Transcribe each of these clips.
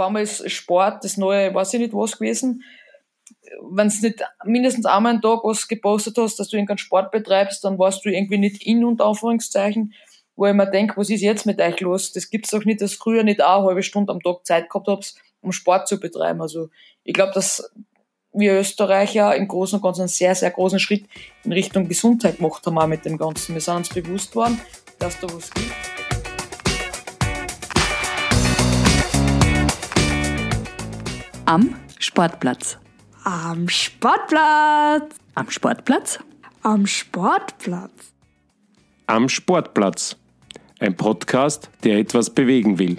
auf einmal ist Sport das neue, weiß ich nicht was gewesen. Wenn du nicht mindestens einmal einen Tag was gepostet hast, dass du irgendeinen Sport betreibst, dann warst du irgendwie nicht in und Anführungszeichen, wo ich mir denke, was ist jetzt mit euch los? Das gibt's doch nicht, dass früher nicht auch eine halbe Stunde am Tag Zeit gehabt habt, um Sport zu betreiben. Also ich glaube, dass wir Österreicher im Großen und Ganzen einen sehr, sehr großen Schritt in Richtung Gesundheit gemacht haben auch mit dem Ganzen. Wir sind uns bewusst worden, dass da was gibt. Am Sportplatz. Am Sportplatz. Am Sportplatz. Am Sportplatz. Am Sportplatz. Ein Podcast, der etwas bewegen will.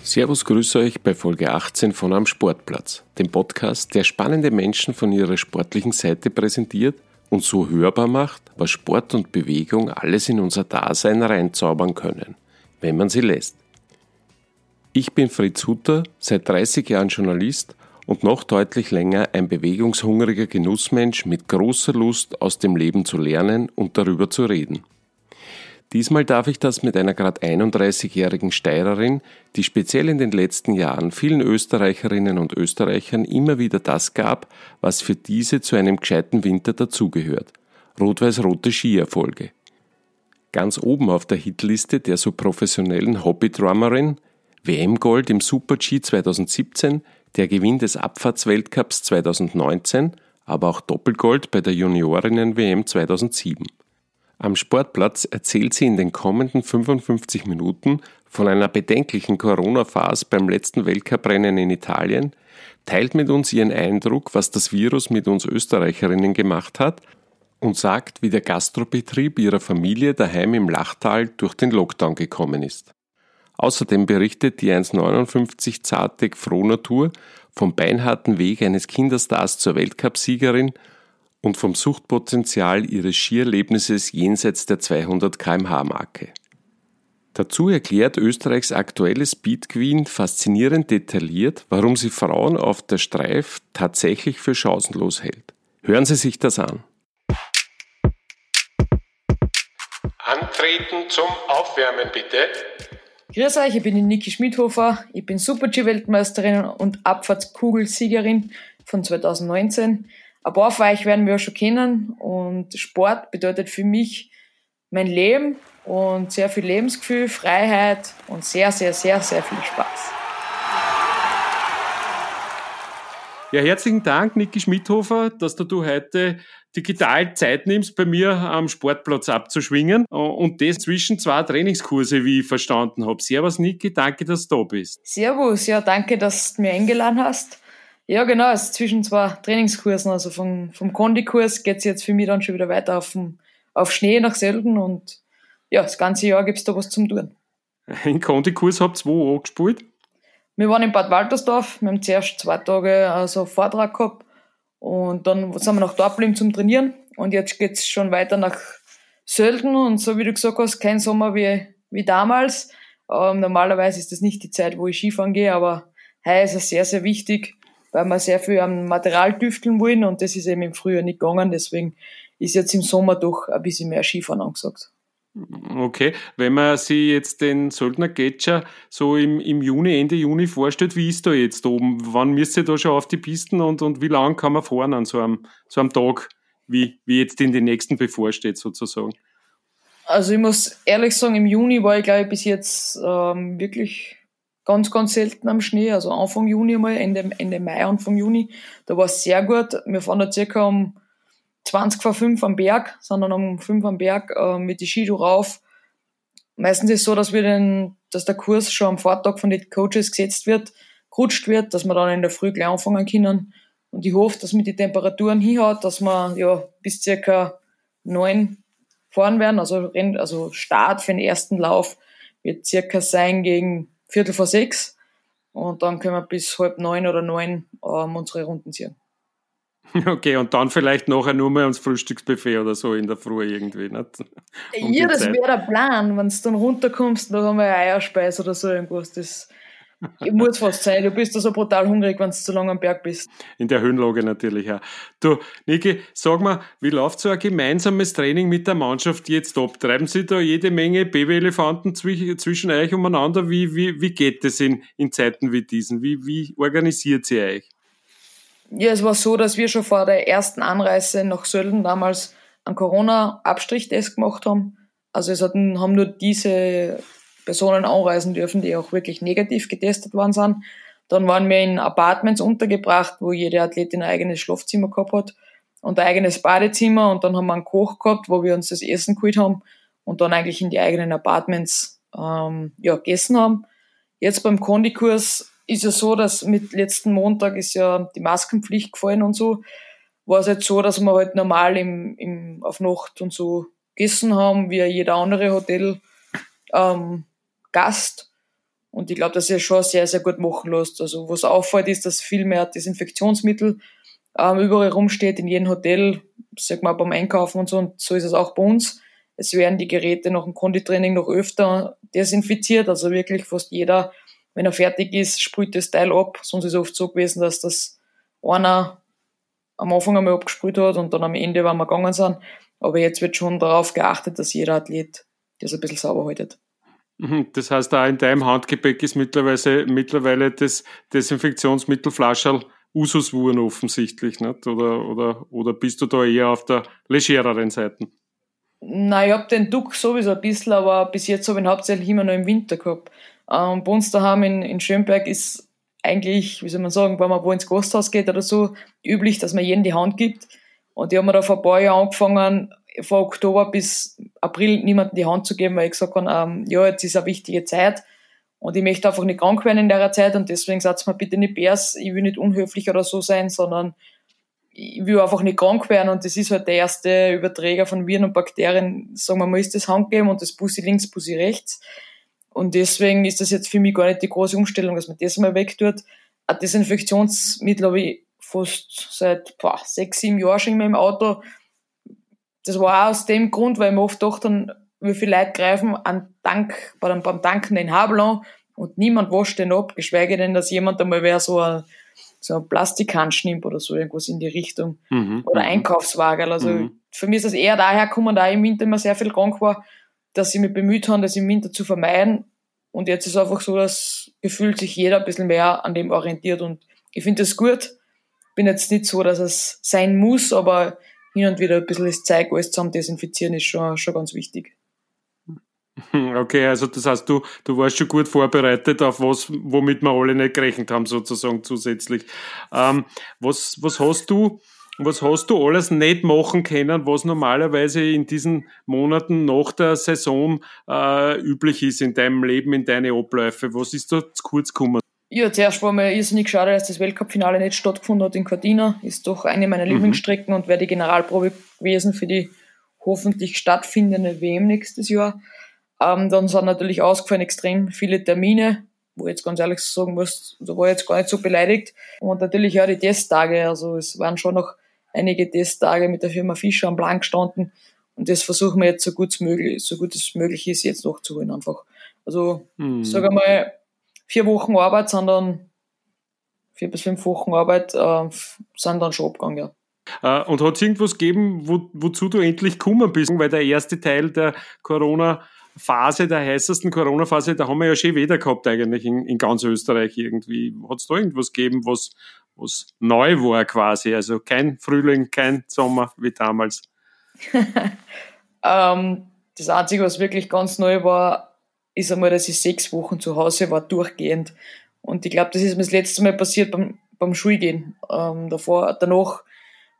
Servus, grüße euch bei Folge 18 von Am Sportplatz, dem Podcast, der spannende Menschen von ihrer sportlichen Seite präsentiert und so hörbar macht, was Sport und Bewegung alles in unser Dasein reinzaubern können, wenn man sie lässt. Ich bin Fritz Hutter, seit 30 Jahren Journalist und noch deutlich länger ein bewegungshungriger Genussmensch mit großer Lust aus dem Leben zu lernen und darüber zu reden. Diesmal darf ich das mit einer gerade 31-jährigen Steirerin, die speziell in den letzten Jahren vielen Österreicherinnen und Österreichern immer wieder das gab, was für diese zu einem gescheiten Winter dazugehört. Rot-Weiß-rote Skierfolge. Ganz oben auf der Hitliste der so professionellen Hobby-Drummerin, WM-Gold im Super-G 2017, der Gewinn des Abfahrtsweltcups 2019, aber auch Doppelgold bei der Juniorinnen-WM 2007. Am Sportplatz erzählt sie in den kommenden 55 Minuten von einer bedenklichen Corona-Phase beim letzten Weltcuprennen in Italien, teilt mit uns ihren Eindruck, was das Virus mit uns Österreicherinnen gemacht hat und sagt, wie der Gastrobetrieb ihrer Familie daheim im Lachtal durch den Lockdown gekommen ist. Außerdem berichtet die 1,59 zartig Frohnatur vom beinharten Weg eines Kinderstars zur Weltcupsiegerin und vom Suchtpotenzial ihres Skierlebnisses jenseits der 200 kmh-Marke. Dazu erklärt Österreichs aktuelle Speed Queen faszinierend detailliert, warum sie Frauen auf der Streif tatsächlich für chancenlos hält. Hören Sie sich das an. Antreten zum Aufwärmen bitte. Grüß euch, ich bin die Niki Schmidhofer, ich bin Super-G-Weltmeisterin und Abfahrtskugelsiegerin von 2019. Ein paar von euch werden wir schon kennen und Sport bedeutet für mich mein Leben und sehr viel Lebensgefühl, Freiheit und sehr, sehr, sehr, sehr viel Spaß. Ja, herzlichen Dank, Niki Schmidhofer, dass du heute digital Zeit nimmst, bei mir am Sportplatz abzuschwingen und das zwischen zwei Trainingskurse, wie ich verstanden habe. Servus, Niki, danke, dass du da bist. Servus, ja, danke, dass du mir eingeladen hast. Ja, genau, es ist zwischen zwei Trainingskursen. Also vom, vom Kondikurs geht es jetzt für mich dann schon wieder weiter auf, auf Schnee nach Selden und ja, das ganze Jahr gibt es da was zum Tun. Ein Kondikurs habt ihr wo angespielt? Wir waren in Bad Waltersdorf, wir haben zuerst zwei Tage also Vortrag gehabt und dann sind wir dort geblieben zum Trainieren und jetzt geht es schon weiter nach Sölden und so wie du gesagt hast, kein Sommer wie, wie damals. Ähm, normalerweise ist das nicht die Zeit, wo ich Skifahren gehe, aber heuer ist es sehr, sehr wichtig, weil wir sehr viel am Material tüfteln wollen und das ist eben im Frühjahr nicht gegangen. Deswegen ist jetzt im Sommer doch ein bisschen mehr Skifahren angesagt. Okay, wenn man sich jetzt den Söldner Gletscher so im, im Juni, Ende Juni vorstellt, wie ist da jetzt oben? Wann müsst ihr da schon auf die Pisten und, und wie lang kann man fahren an so einem, so einem Tag, wie, wie jetzt in den nächsten bevorsteht sozusagen? Also ich muss ehrlich sagen, im Juni war ich glaube ich bis jetzt ähm, wirklich ganz, ganz selten am Schnee, also Anfang Juni mal, Ende, Ende Mai, Anfang Juni. Da war es sehr gut. Wir fahren da circa um 20 vor 5 am Berg, sondern um 5 am Berg äh, mit die Skido rauf. Meistens ist es so, dass wir den, dass der Kurs schon am Vortag von den Coaches gesetzt wird, gerutscht wird, dass wir dann in der Früh gleich anfangen können. Und ich hoffe, dass mit die Temperaturen hinhaut, dass wir ja bis circa 9 fahren werden. Also, also Start für den ersten Lauf wird circa sein gegen Viertel vor sechs und dann können wir bis halb neun oder neun ähm, unsere Runden ziehen. Okay, und dann vielleicht nachher nur mal ans Frühstücksbuffet oder so in der Früh irgendwie. Nicht? Um ja, das wäre der Plan. Wenn du dann runterkommst, dann haben wir Eierspeis oder so irgendwas. Das ich muss fast sein, du bist da so brutal hungrig, wenn du zu lange am Berg bist. In der Höhenlage natürlich auch. Du, Niki, sag mal, wie läuft so ein gemeinsames Training mit der Mannschaft jetzt ab? Treiben Sie da jede Menge Babyelefanten zwischen, zwischen euch umeinander? Wie, wie, wie geht es in, in Zeiten wie diesen? Wie, wie organisiert sie euch? Ja, es war so, dass wir schon vor der ersten Anreise nach Sölden damals einen Corona-Abstrichtest gemacht haben. Also es hatten, haben nur diese Personen anreisen dürfen, die auch wirklich negativ getestet worden sind. Dann waren wir in Apartments untergebracht, wo jede Athletin ein eigenes Schlafzimmer gehabt hat und ein eigenes Badezimmer und dann haben wir einen Koch gehabt, wo wir uns das Essen geholt haben und dann eigentlich in die eigenen Apartments ähm, ja, gegessen haben. Jetzt beim Kondikurs ist ja so, dass mit letzten Montag ist ja die Maskenpflicht gefallen und so. War es jetzt so, dass wir halt normal im, im, auf Nacht und so gegessen haben, wie jeder andere Hotel ähm, Gast. Und ich glaube, dass er schon sehr, sehr gut machen lässt. Also was auffällt, ist, dass viel mehr Desinfektionsmittel ähm, überall rumsteht, in jedem Hotel, sag mal beim Einkaufen und so. Und so ist es auch bei uns. Es werden die Geräte nach dem Konditraining noch öfter desinfiziert. Also wirklich fast jeder, wenn er fertig ist, sprüht das Teil ab. Sonst ist es oft so gewesen, dass das einer am Anfang einmal abgesprüht hat und dann am Ende, wenn wir gegangen sind. Aber jetzt wird schon darauf geachtet, dass jeder Athlet das ein bisschen sauber haltet. Mhm, das heißt, auch in deinem Handgepäck ist mittlerweile, mittlerweile das Desinfektionsmittel Flascherl Usus wurden offensichtlich, nicht? Oder, oder, oder bist du da eher auf der legereren Seite? Nein, ich hab den Duck sowieso ein bisschen, aber bis jetzt habe ich ihn hauptsächlich immer nur im Winter gehabt. Ähm, bei uns daheim in, in Schönberg ist eigentlich, wie soll man sagen, wenn man wo ins Gasthaus geht oder so, üblich, dass man jedem die Hand gibt. Und die haben mir da vor ein paar Jahren angefangen, von Oktober bis April niemandem die Hand zu geben, weil ich gesagt habe, ähm, ja, jetzt ist eine wichtige Zeit und ich möchte einfach nicht krank werden in der Zeit und deswegen sagt mir bitte nicht Bärs, ich will nicht unhöflich oder so sein, sondern ich will einfach nicht krank werden und das ist halt der erste Überträger von Viren und Bakterien, sagen wir mal, ist das Handgeben und das Bussi links, Bussi rechts. Und deswegen ist das jetzt für mich gar nicht die große Umstellung, dass man das mal wegtut. Ein Desinfektionsmittel habe ich fast seit boah, sechs, sieben Jahren schon immer im Auto das war auch aus dem Grund, weil ich mir oft dachte, wie viele Leute greifen an Tank, beim, beim Tanken den Habel an und niemand wascht den ab, geschweige denn, dass jemand einmal wer so ein, so ein Plastikhand nimmt oder so, irgendwas in die Richtung. Mhm. Oder mhm. Einkaufswagen. Also mhm. für mich ist das eher daher gekommen, da ich im Winter immer sehr viel krank war, dass ich mich bemüht habe, das im Winter zu vermeiden. Und jetzt ist es einfach so, dass gefühlt sich jeder ein bisschen mehr an dem orientiert. Und ich finde das gut. Bin jetzt nicht so, dass es sein muss, aber hin und wieder ein bisschen das Zeug alles zusammen desinfizieren ist schon, schon ganz wichtig. Okay, also das heißt, du, du warst schon gut vorbereitet auf was, womit wir alle nicht gerechnet haben, sozusagen zusätzlich. Ähm, was, was hast du, was hast du alles nicht machen können, was normalerweise in diesen Monaten nach der Saison äh, üblich ist in deinem Leben, in deine Abläufe? Was ist da zu kurz gekommen? Ja, zuerst war mir irrsinnig schade, dass das Weltcup-Finale nicht stattgefunden hat in Cortina. Ist doch eine meiner mhm. Lieblingsstrecken und wäre die Generalprobe gewesen für die hoffentlich stattfindende WM nächstes Jahr. Ähm, dann sind natürlich ausgefallen extrem viele Termine, wo ich jetzt ganz ehrlich sagen muss, da war ich jetzt gar nicht so beleidigt. Und natürlich auch die Testtage. Also es waren schon noch einige Testtage mit der Firma Fischer am Plan gestanden. Und das versuchen wir jetzt so gut, möglich, so gut es möglich ist, jetzt nachzuholen einfach. Also, mhm. sage mal, vier Wochen Arbeit, sondern vier bis fünf Wochen Arbeit äh, sind dann schon abgegangen, ja. Uh, und hat es irgendwas gegeben, wo, wozu du endlich gekommen bist? Weil der erste Teil der Corona-Phase, der heißesten Corona-Phase, da haben wir ja schon wieder gehabt eigentlich in, in ganz Österreich irgendwie. Hat es da irgendwas gegeben, was, was neu war quasi? Also kein Frühling, kein Sommer wie damals. ähm, das Einzige, was wirklich ganz neu war, ist einmal, dass ich sechs Wochen zu Hause war, durchgehend. Und ich glaube, das ist mir das letzte Mal passiert beim, beim Schulgehen. Ähm, davor, danach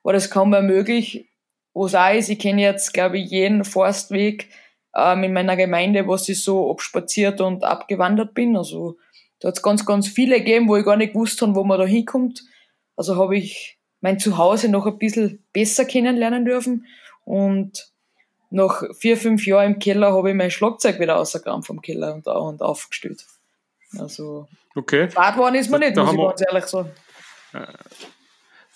war das kaum mehr möglich. Wo es auch ist, ich kenne jetzt, glaube ich, jeden Forstweg ähm, in meiner Gemeinde, wo ich so abspaziert und abgewandert bin. Also da hat es ganz, ganz viele gegeben, wo ich gar nicht gewusst habe, wo man da hinkommt. Also habe ich mein Zuhause noch ein bisschen besser kennenlernen dürfen. Und nach vier, fünf Jahren im Keller habe ich mein Schlagzeug wieder rausgekramt vom Keller und, und aufgestellt. Also, okay. Waren ist man nicht, da muss ich ganz ehrlich sagen.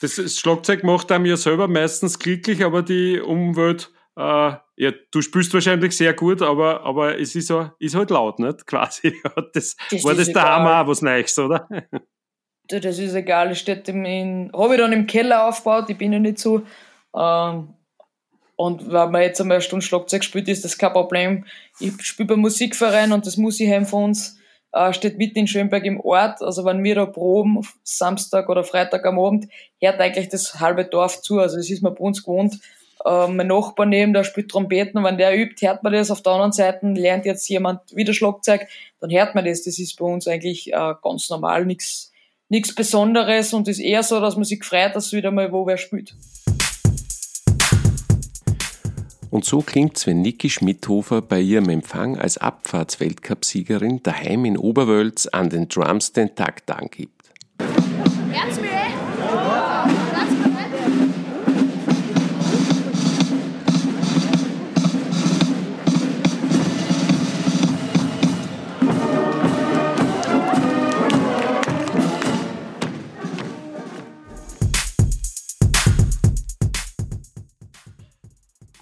Das, das Schlagzeug macht einem ja selber meistens glücklich, aber die Umwelt äh, ja, du spielst wahrscheinlich sehr gut, aber, aber es ist, auch, ist halt laut, nicht? Quasi. Das, Das war das daheim auch was Neues, oder? Das ist egal, es steht im, in, habe ich dann im Keller aufgebaut, ich bin ja nicht so. Ähm, und wenn man jetzt einmal eine Stunde Schlagzeug spielt, ist das kein Problem. Ich spiele beim Musikverein und das Musikheim von uns äh, steht mitten in Schönberg im Ort. Also wenn wir da proben, Samstag oder Freitag am Abend, hört eigentlich das halbe Dorf zu. Also das ist mir bei uns gewohnt. Äh, mein Nachbar neben, der spielt Trompeten, wenn der übt, hört man das. Auf der anderen Seite lernt jetzt jemand wieder Schlagzeug, dann hört man das. Das ist bei uns eigentlich äh, ganz normal, nichts nichts Besonderes und ist eher so, dass man sich freut, dass wieder mal wo wer spielt. Und so klingt's, wenn Niki Schmidhofer bei ihrem Empfang als Abfahrtsweltcupsiegerin daheim in Oberwölz an den Drums den Takt angibt.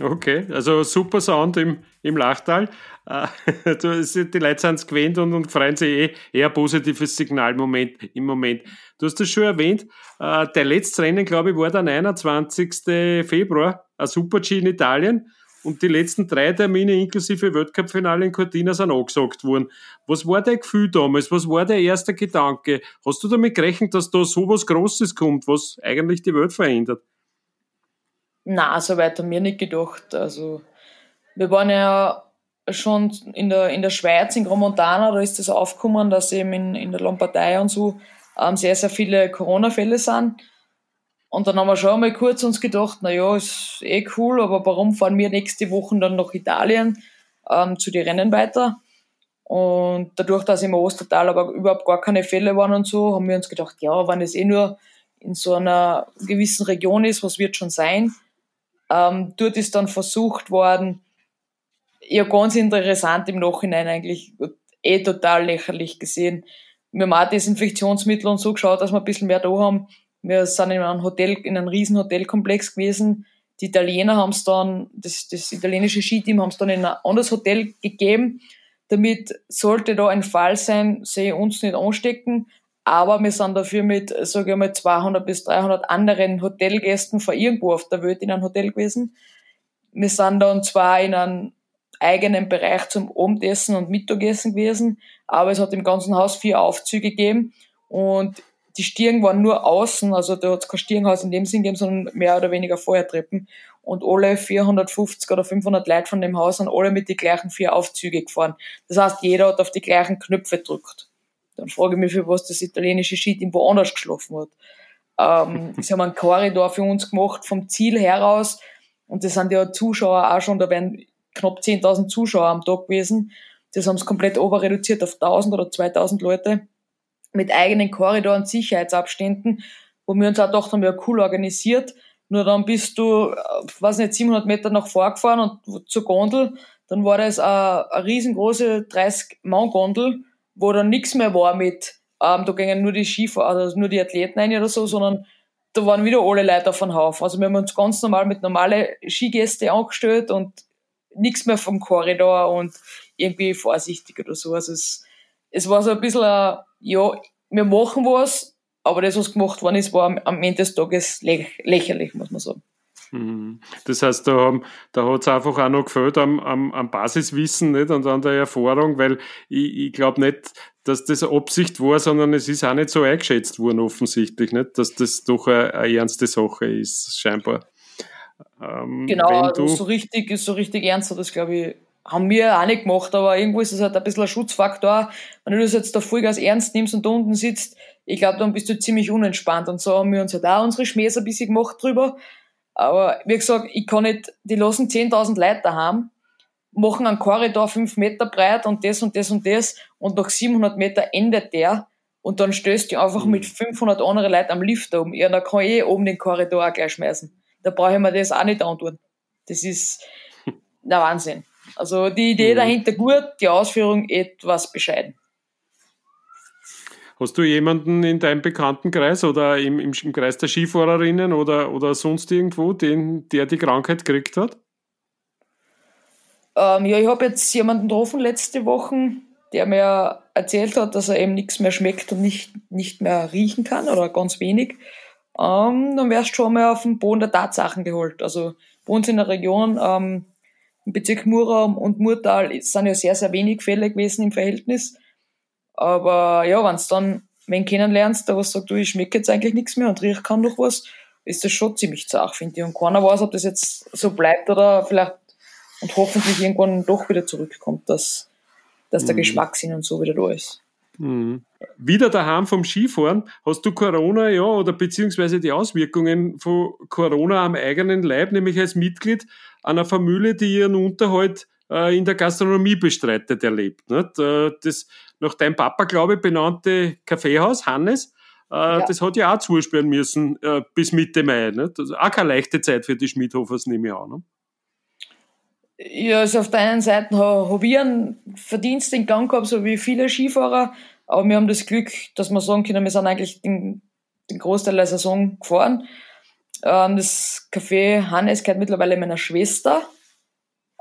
Okay, also super Sound im, im Lachtal. Äh, die Leute sind es gewöhnt und, und freuen sich eh eher positives Signal im Moment, im Moment. Du hast das schon erwähnt, äh, der letzte Rennen, glaube ich, war der 29. Februar, ein Super-G in Italien. Und die letzten drei Termine inklusive Weltcup-Finale in Cortina sind angesagt worden. Was war dein Gefühl damals? Was war der erste Gedanke? Hast du damit gerechnet, dass da so was Großes kommt, was eigentlich die Welt verändert? Na, so weit haben wir nicht gedacht. Also, wir waren ja schon in der, in der Schweiz, in Gromontana, da ist das aufgekommen, dass eben in, in der Lombardei und so ähm, sehr, sehr viele Corona-Fälle sind. Und dann haben wir schon mal kurz uns gedacht, na ja, ist eh cool, aber warum fahren wir nächste Woche dann nach Italien ähm, zu den Rennen weiter? Und dadurch, dass im Ostertal aber überhaupt gar keine Fälle waren und so, haben wir uns gedacht, ja, wenn es eh nur in so einer gewissen Region ist, was wird schon sein? Ähm, dort ist dann versucht worden, ja ganz interessant im Nachhinein eigentlich, eh total lächerlich gesehen. Wir haben auch Desinfektionsmittel und so geschaut, dass wir ein bisschen mehr da haben. Wir sind in einem Hotel, in einem riesen Hotelkomplex gewesen. Die Italiener haben es dann, das, das italienische Skiteam haben es dann in ein anderes Hotel gegeben. Damit sollte da ein Fall sein, sie uns nicht anstecken. Aber wir sind dafür mit, sage ich mal, 200 bis 300 anderen Hotelgästen von irgendwo auf der Welt in einem Hotel gewesen. Wir sind dann zwar in einem eigenen Bereich zum Abendessen und Mittagessen gewesen, aber es hat im ganzen Haus vier Aufzüge gegeben und die Stirn waren nur außen, also da hat es kein Stirnhaus in dem Sinn gegeben, sondern mehr oder weniger Feuertreppen. Und alle 450 oder 500 Leute von dem Haus sind alle mit den gleichen vier Aufzüge gefahren. Das heißt, jeder hat auf die gleichen Knöpfe gedrückt. Dann frage ich mich, für was das italienische Skiteam woanders geschlafen hat. Ähm, sie haben einen Korridor für uns gemacht vom Ziel heraus und das sind ja Zuschauer auch schon, da wären knapp 10.000 Zuschauer am Tag gewesen. Das haben sie komplett oberreduziert auf 1.000 oder 2.000 Leute mit eigenen Korridor und Sicherheitsabständen, wo wir uns auch gedacht haben, ja cool organisiert. Nur dann bist du, äh, weiß nicht, 700 Meter nach vorgefahren und zur Gondel, dann war das eine, eine riesengroße 30-Mann-Gondel, wo dann nichts mehr war mit, ähm, da gingen nur die Skifahrer, also nur die Athleten rein oder so, sondern da waren wieder alle Leute auf den Haufen. Also wir haben uns ganz normal mit normalen Skigäste angestellt und nichts mehr vom Korridor und irgendwie vorsichtig oder so. Also es, es war so ein bisschen, ein, ja, wir machen was, aber das, was gemacht worden ist, war am, Ende des Tages lä lächerlich, muss man sagen. Mhm. Das heißt, da, haben, da hat es einfach auch noch gefällt am, am, am Basiswissen nicht? und an der Erfahrung, weil ich, ich glaube nicht, dass das Absicht war, sondern es ist auch nicht so eingeschätzt worden offensichtlich, nicht? dass das doch eine, eine ernste Sache ist, scheinbar. Ähm, Genau, so richtig, so richtig ernst hat das, glaube ich, haben wir auch nicht gemacht, aber irgendwo ist es halt ein bisschen ein Schutzfaktor. Wenn du das jetzt da Vollgas ernst nimmst und da unten sitzt, ich glaube, dann bist du ziemlich unentspannt. Und so haben wir uns halt auch unsere Schmähs ein bisschen gemacht drüber. Aber wie gesagt, ich kann nicht, die lassen 10.000 Leute daheim, machen einen Korridor fünf Meter breit und das und das und das und nach 700 Meter endet der und dann stößt du einfach mit 500 anderen Leuten am Lift um. Ja, dann kann ich eh oben den Korridor auch gleich schmeißen. Da brauche ich mir das auch nicht antun. Das ist der Wahnsinn. Also die Idee Mhm. dahinter gut, die Ausführung etwas bescheiden. Hast du jemanden in deinem Bekanntenkreis oder im, im, Kreis der Skifahrerinnen oder, oder sonst irgendwo, den, der die Krankheit gekriegt hat? Ähm, ja, ich habe jetzt jemanden getroffen letzte Woche, der mir erzählt hat, dass er eben nichts mehr schmeckt und nicht, nicht mehr riechen kann oder ganz wenig. Ähm, dann wärst du schon mal auf den Boden der Tatsachen geholt. Also bei uns in der Region, ähm, im Bezirk Mura und Murtal sind ja sehr, sehr wenig Fälle gewesen im Verhältnis. Aber ja, wenn du dann wenn kennenlernst, der was sagt, du, ich schmecke jetzt eigentlich nichts mehr und riech kann noch was, ist das schon ziemlich zart, finde ich. Und keiner weiß, ob das jetzt so bleibt oder vielleicht und hoffentlich irgendwann doch wieder zurückkommt, dass, dass der mhm. Geschmackssinn und so wieder da ist. Mhm. Wieder daheim vom Skifahren, hast du Corona, ja, oder beziehungsweise die Auswirkungen von Corona am eigenen Leib, nämlich als Mitglied einer Familie, die ihren Unterhalt äh, in der Gastronomie bestreitet, erlebt. Nicht? Äh, das nach deinem Papa, glaube ich, benannte Kaffeehaus, Hannes, äh, ja. das hat ja auch zusperren müssen äh, bis Mitte Mai. Nicht? Also auch keine leichte Zeit für die Schmidhofers, nehme ich an. Ne? Ja, also auf der einen Seite habe ich einen Verdienst in Gang gehabt, so wie viele Skifahrer, aber wir haben das Glück, dass wir sagen können, wir sind eigentlich den, den Großteil der Saison gefahren. Ähm, das Café Hannes gehört mittlerweile meiner Schwester.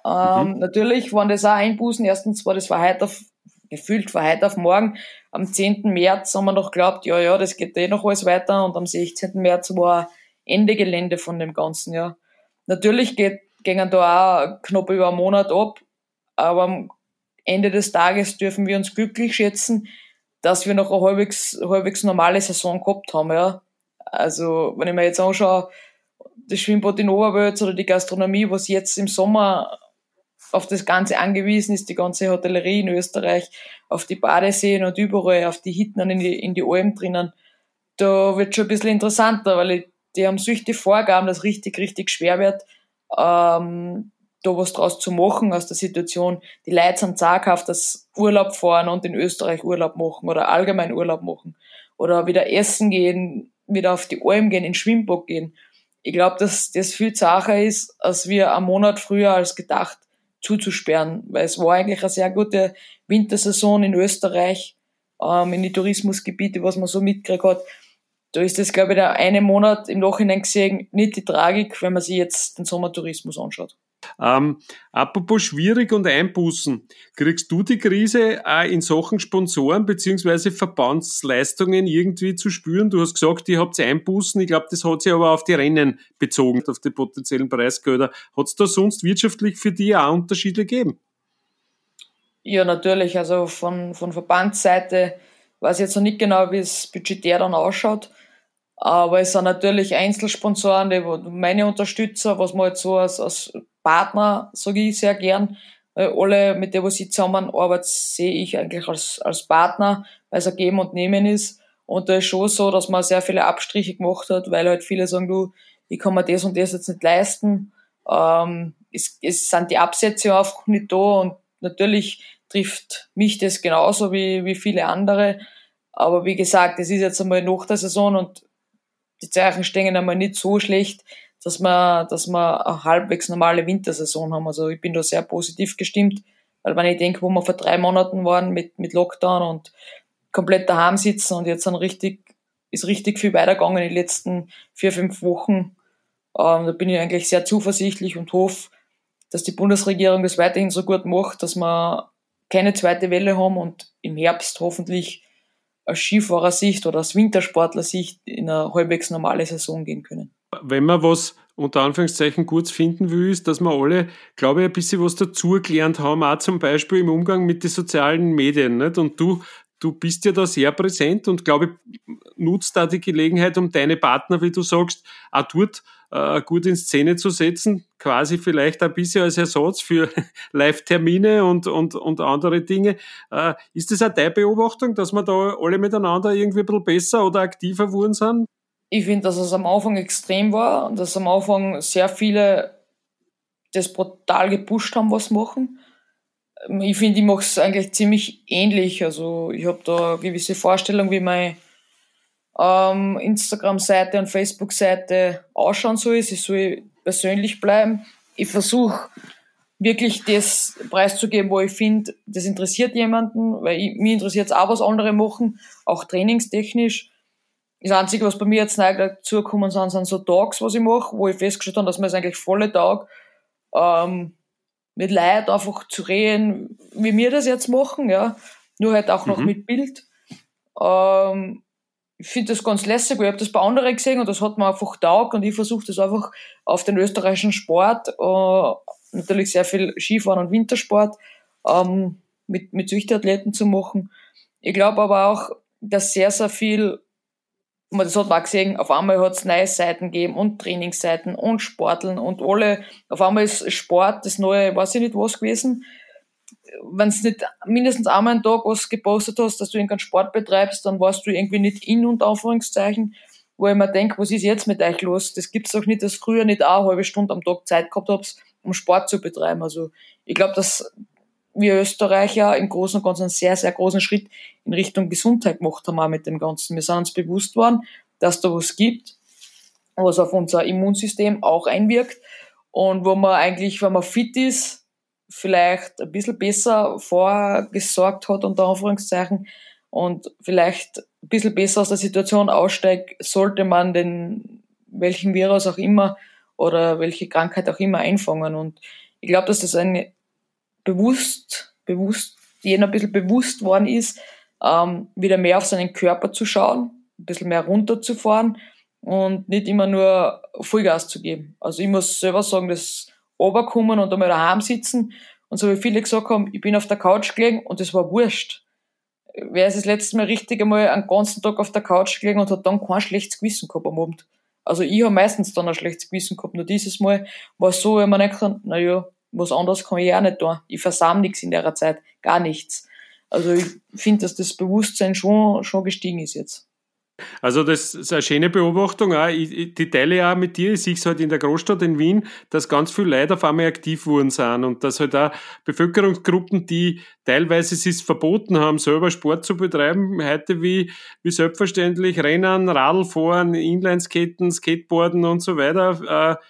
Ähm, mhm. Natürlich waren das auch Einbußen. Erstens war das heute auf, gefühlt von heute auf morgen. Am 10. März haben wir noch geglaubt, ja, ja, das geht eh noch alles weiter. Und am 16. März war Ende Gelände von dem Ganzen, ja. Natürlich geht gingen da auch knapp über einen Monat ab. Aber am Ende des Tages dürfen wir uns glücklich schätzen, dass wir noch eine halbwegs, halbwegs normale Saison gehabt haben. Ja. Also, wenn ich mir jetzt anschaue, das Schwimmbad in Oberwölz oder die Gastronomie, was jetzt im Sommer auf das Ganze angewiesen ist, die ganze Hotellerie in Österreich, auf die Badeseen und überall, auf die Hitten in die, in die Alpen drinnen, da wird schon ein bisschen interessanter, weil die haben solche Vorgaben, dass richtig, richtig schwer wird, ähm, da was draus zu machen aus der Situation. Die Leute sind zaghaft, dass Urlaub fahren und in Österreich Urlaub machen oder allgemein Urlaub machen oder wieder essen gehen, wieder auf die Alm gehen, in Schwimmbad gehen. Ich glaube, dass das viel zacher ist, als wir einen Monat früher als gedacht zuzusperren, weil es war eigentlich eine sehr gute Wintersaison in Österreich, ähm, in die Tourismusgebiete, was man so mitgekriegt hat da ist das, glaube ich, der eine Monat im Nachhinein gesehen nicht die Tragik, wenn man sich jetzt den Sommertourismus anschaut. Ähm, apropos schwierig und Einbußen. Kriegst du die Krise auch in Sachen Sponsoren beziehungsweise Verbandsleistungen irgendwie zu spüren? Du hast gesagt, ihr habt Einbußen. Ich glaube, das hat sich aber auf die Rennen bezogen, auf die potenziellen Preisgelder. Hat es da sonst wirtschaftlich für die auch Unterschiede gegeben? Ja, natürlich. Also von, von Verbandsseite weiß jetzt noch nicht genau, wie es budgetär dann ausschaut. Aber es sind natürlich Einzelsponsoren, die meine Unterstützer, was man jetzt so als, als Partner, sage ich sehr gern, alle, mit denen ich zusammenarbeite, sehe ich eigentlich als, als Partner, weil es ein Geben und Nehmen ist. Und da ist schon so, dass man sehr viele Abstriche gemacht hat, weil halt viele sagen, du, ich kann mir das und das jetzt nicht leisten. Ähm, es, es sind die Absätze einfach nicht da und natürlich trifft mich das genauso wie, wie viele andere. Aber wie gesagt, es ist jetzt einmal nach der Saison und die Zeichen stehen einmal nicht so schlecht, dass wir, dass wir eine halbwegs normale Wintersaison haben. Also ich bin da sehr positiv gestimmt, weil wenn ich denke, wo wir vor drei Monaten waren mit, mit Lockdown und komplett daheim sitzen und jetzt dann richtig, ist richtig viel weitergegangen in den letzten vier, fünf Wochen. Ähm, da bin ich eigentlich sehr zuversichtlich und hoffe, dass die Bundesregierung das weiterhin so gut macht, dass wir keine zweite Welle haben und im Herbst hoffentlich aus Skifahrersicht oder aus Wintersportlersicht in eine halbwegs normale Saison gehen können. Wenn man was unter Anführungszeichen kurz finden will, ist, dass wir alle, glaube ich, ein bisschen was dazugelernt haben, auch zum Beispiel im Umgang mit den sozialen Medien. Nicht? Und du, du bist ja da sehr präsent und glaube ich, nutzt da die Gelegenheit, um deine Partner, wie du sagst, auch dort äh, gut in Szene zu setzen, quasi vielleicht ein bisschen als Ersatz für Live-Termine und, und, und andere Dinge. Äh, ist das auch deine Beobachtung, dass wir da alle miteinander irgendwie ein bisschen besser oder aktiver geworden sind? Ich finde, dass es am Anfang extrem war und dass am Anfang sehr viele das brutal gepusht haben, was machen. Ich finde, ich mache es eigentlich ziemlich ähnlich. Also ich habe da eine gewisse Vorstellung, wie mein ähm, Instagram-Seite und Facebook-Seite ausschauen soll. Sie soll persönlich bleiben. Ich versuche wirklich das preiszugeben, wo ich finde, das interessiert jemanden, weil ich, mich interessiert es auch, was andere machen, auch trainingstechnisch. Das Einzige, was bei mir jetzt neu dazugekommen sind, sind so Tags, was ich mache, wo ich festgestellt habe, dass mir das eigentlich volle Tag ähm, mit Leid einfach zu reden, wie wir das jetzt machen, ja. Nur halt auch noch Mhm. mit Bild. Ähm, ich finde das ganz lässig, weil ich habe das bei anderen gesehen und das hat mir einfach taugt und ich versuche das einfach auf den österreichischen Sport, äh, natürlich sehr viel Skifahren und Wintersport, ähm, mit, mit Süchtathleten zu machen. Ich glaube aber auch, dass sehr, sehr viel, man das hat man auch gesehen, auf einmal hat es neue Seiten gegeben und Trainingsseiten und Sporteln und alle, auf einmal ist Sport das neue, weiß ich nicht was gewesen. Wenn du nicht mindestens einmal einen Tag was gepostet hast, dass du irgendeinen Sport betreibst, dann warst du irgendwie nicht in und Anführungszeichen, wo ich mir denke, was ist jetzt mit euch los? Das gibt's doch nicht, dass früher nicht auch eine halbe Stunde am Tag Zeit gehabt habt, um Sport zu betreiben. Also ich glaube, dass wir Österreicher im Großen und Ganzen einen sehr, sehr großen Schritt in Richtung Gesundheit gemacht haben auch mit dem Ganzen. Wir sind uns bewusst worden, dass da was gibt, was auf unser Immunsystem auch einwirkt und wo man eigentlich, wenn man fit ist, vielleicht ein bisschen besser vorgesorgt hat, unter Anführungszeichen, und vielleicht ein bisschen besser aus der Situation aussteigt, sollte man den, welchen Virus auch immer oder welche Krankheit auch immer einfangen. Und ich glaube, dass das eine bewusst, bewusst, jeder ein bisschen bewusst worden ist, ähm, wieder mehr auf seinen Körper zu schauen, ein bisschen mehr runterzufahren und nicht immer nur Vollgas zu geben. Also ich muss selber sagen, das runterkommen und einmal daheim sitzen und so wie viele gesagt haben, ich bin auf der Couch gelegen und das war wurscht. Wer ist das letzte Mal richtig einmal einen ganzen Tag auf der Couch gelegen und hat dann kein schlechtes Gewissen gehabt am Abend. Also ich habe meistens dann ein schlechtes Gewissen gehabt. Nur dieses Mal war es so, wenn man nicht kann, naja, was anderes kann ich auch nicht tun. Ich versam nichts in der Zeit. Gar nichts. Also ich finde, dass das Bewusstsein schon, schon gestiegen ist jetzt. Also das ist eine schöne Beobachtung. Auch. Ich, die teile auch mit dir. Ich sehe es halt in der Großstadt in Wien, dass ganz viele Leute auf einmal aktiv worden sind und dass halt auch Bevölkerungsgruppen, die teilweise es verboten haben, selber Sport zu betreiben, heute wie, wie selbstverständlich Rennen, Radlfahren, Inlineskaten, Skateboarden und so weiter. Äh,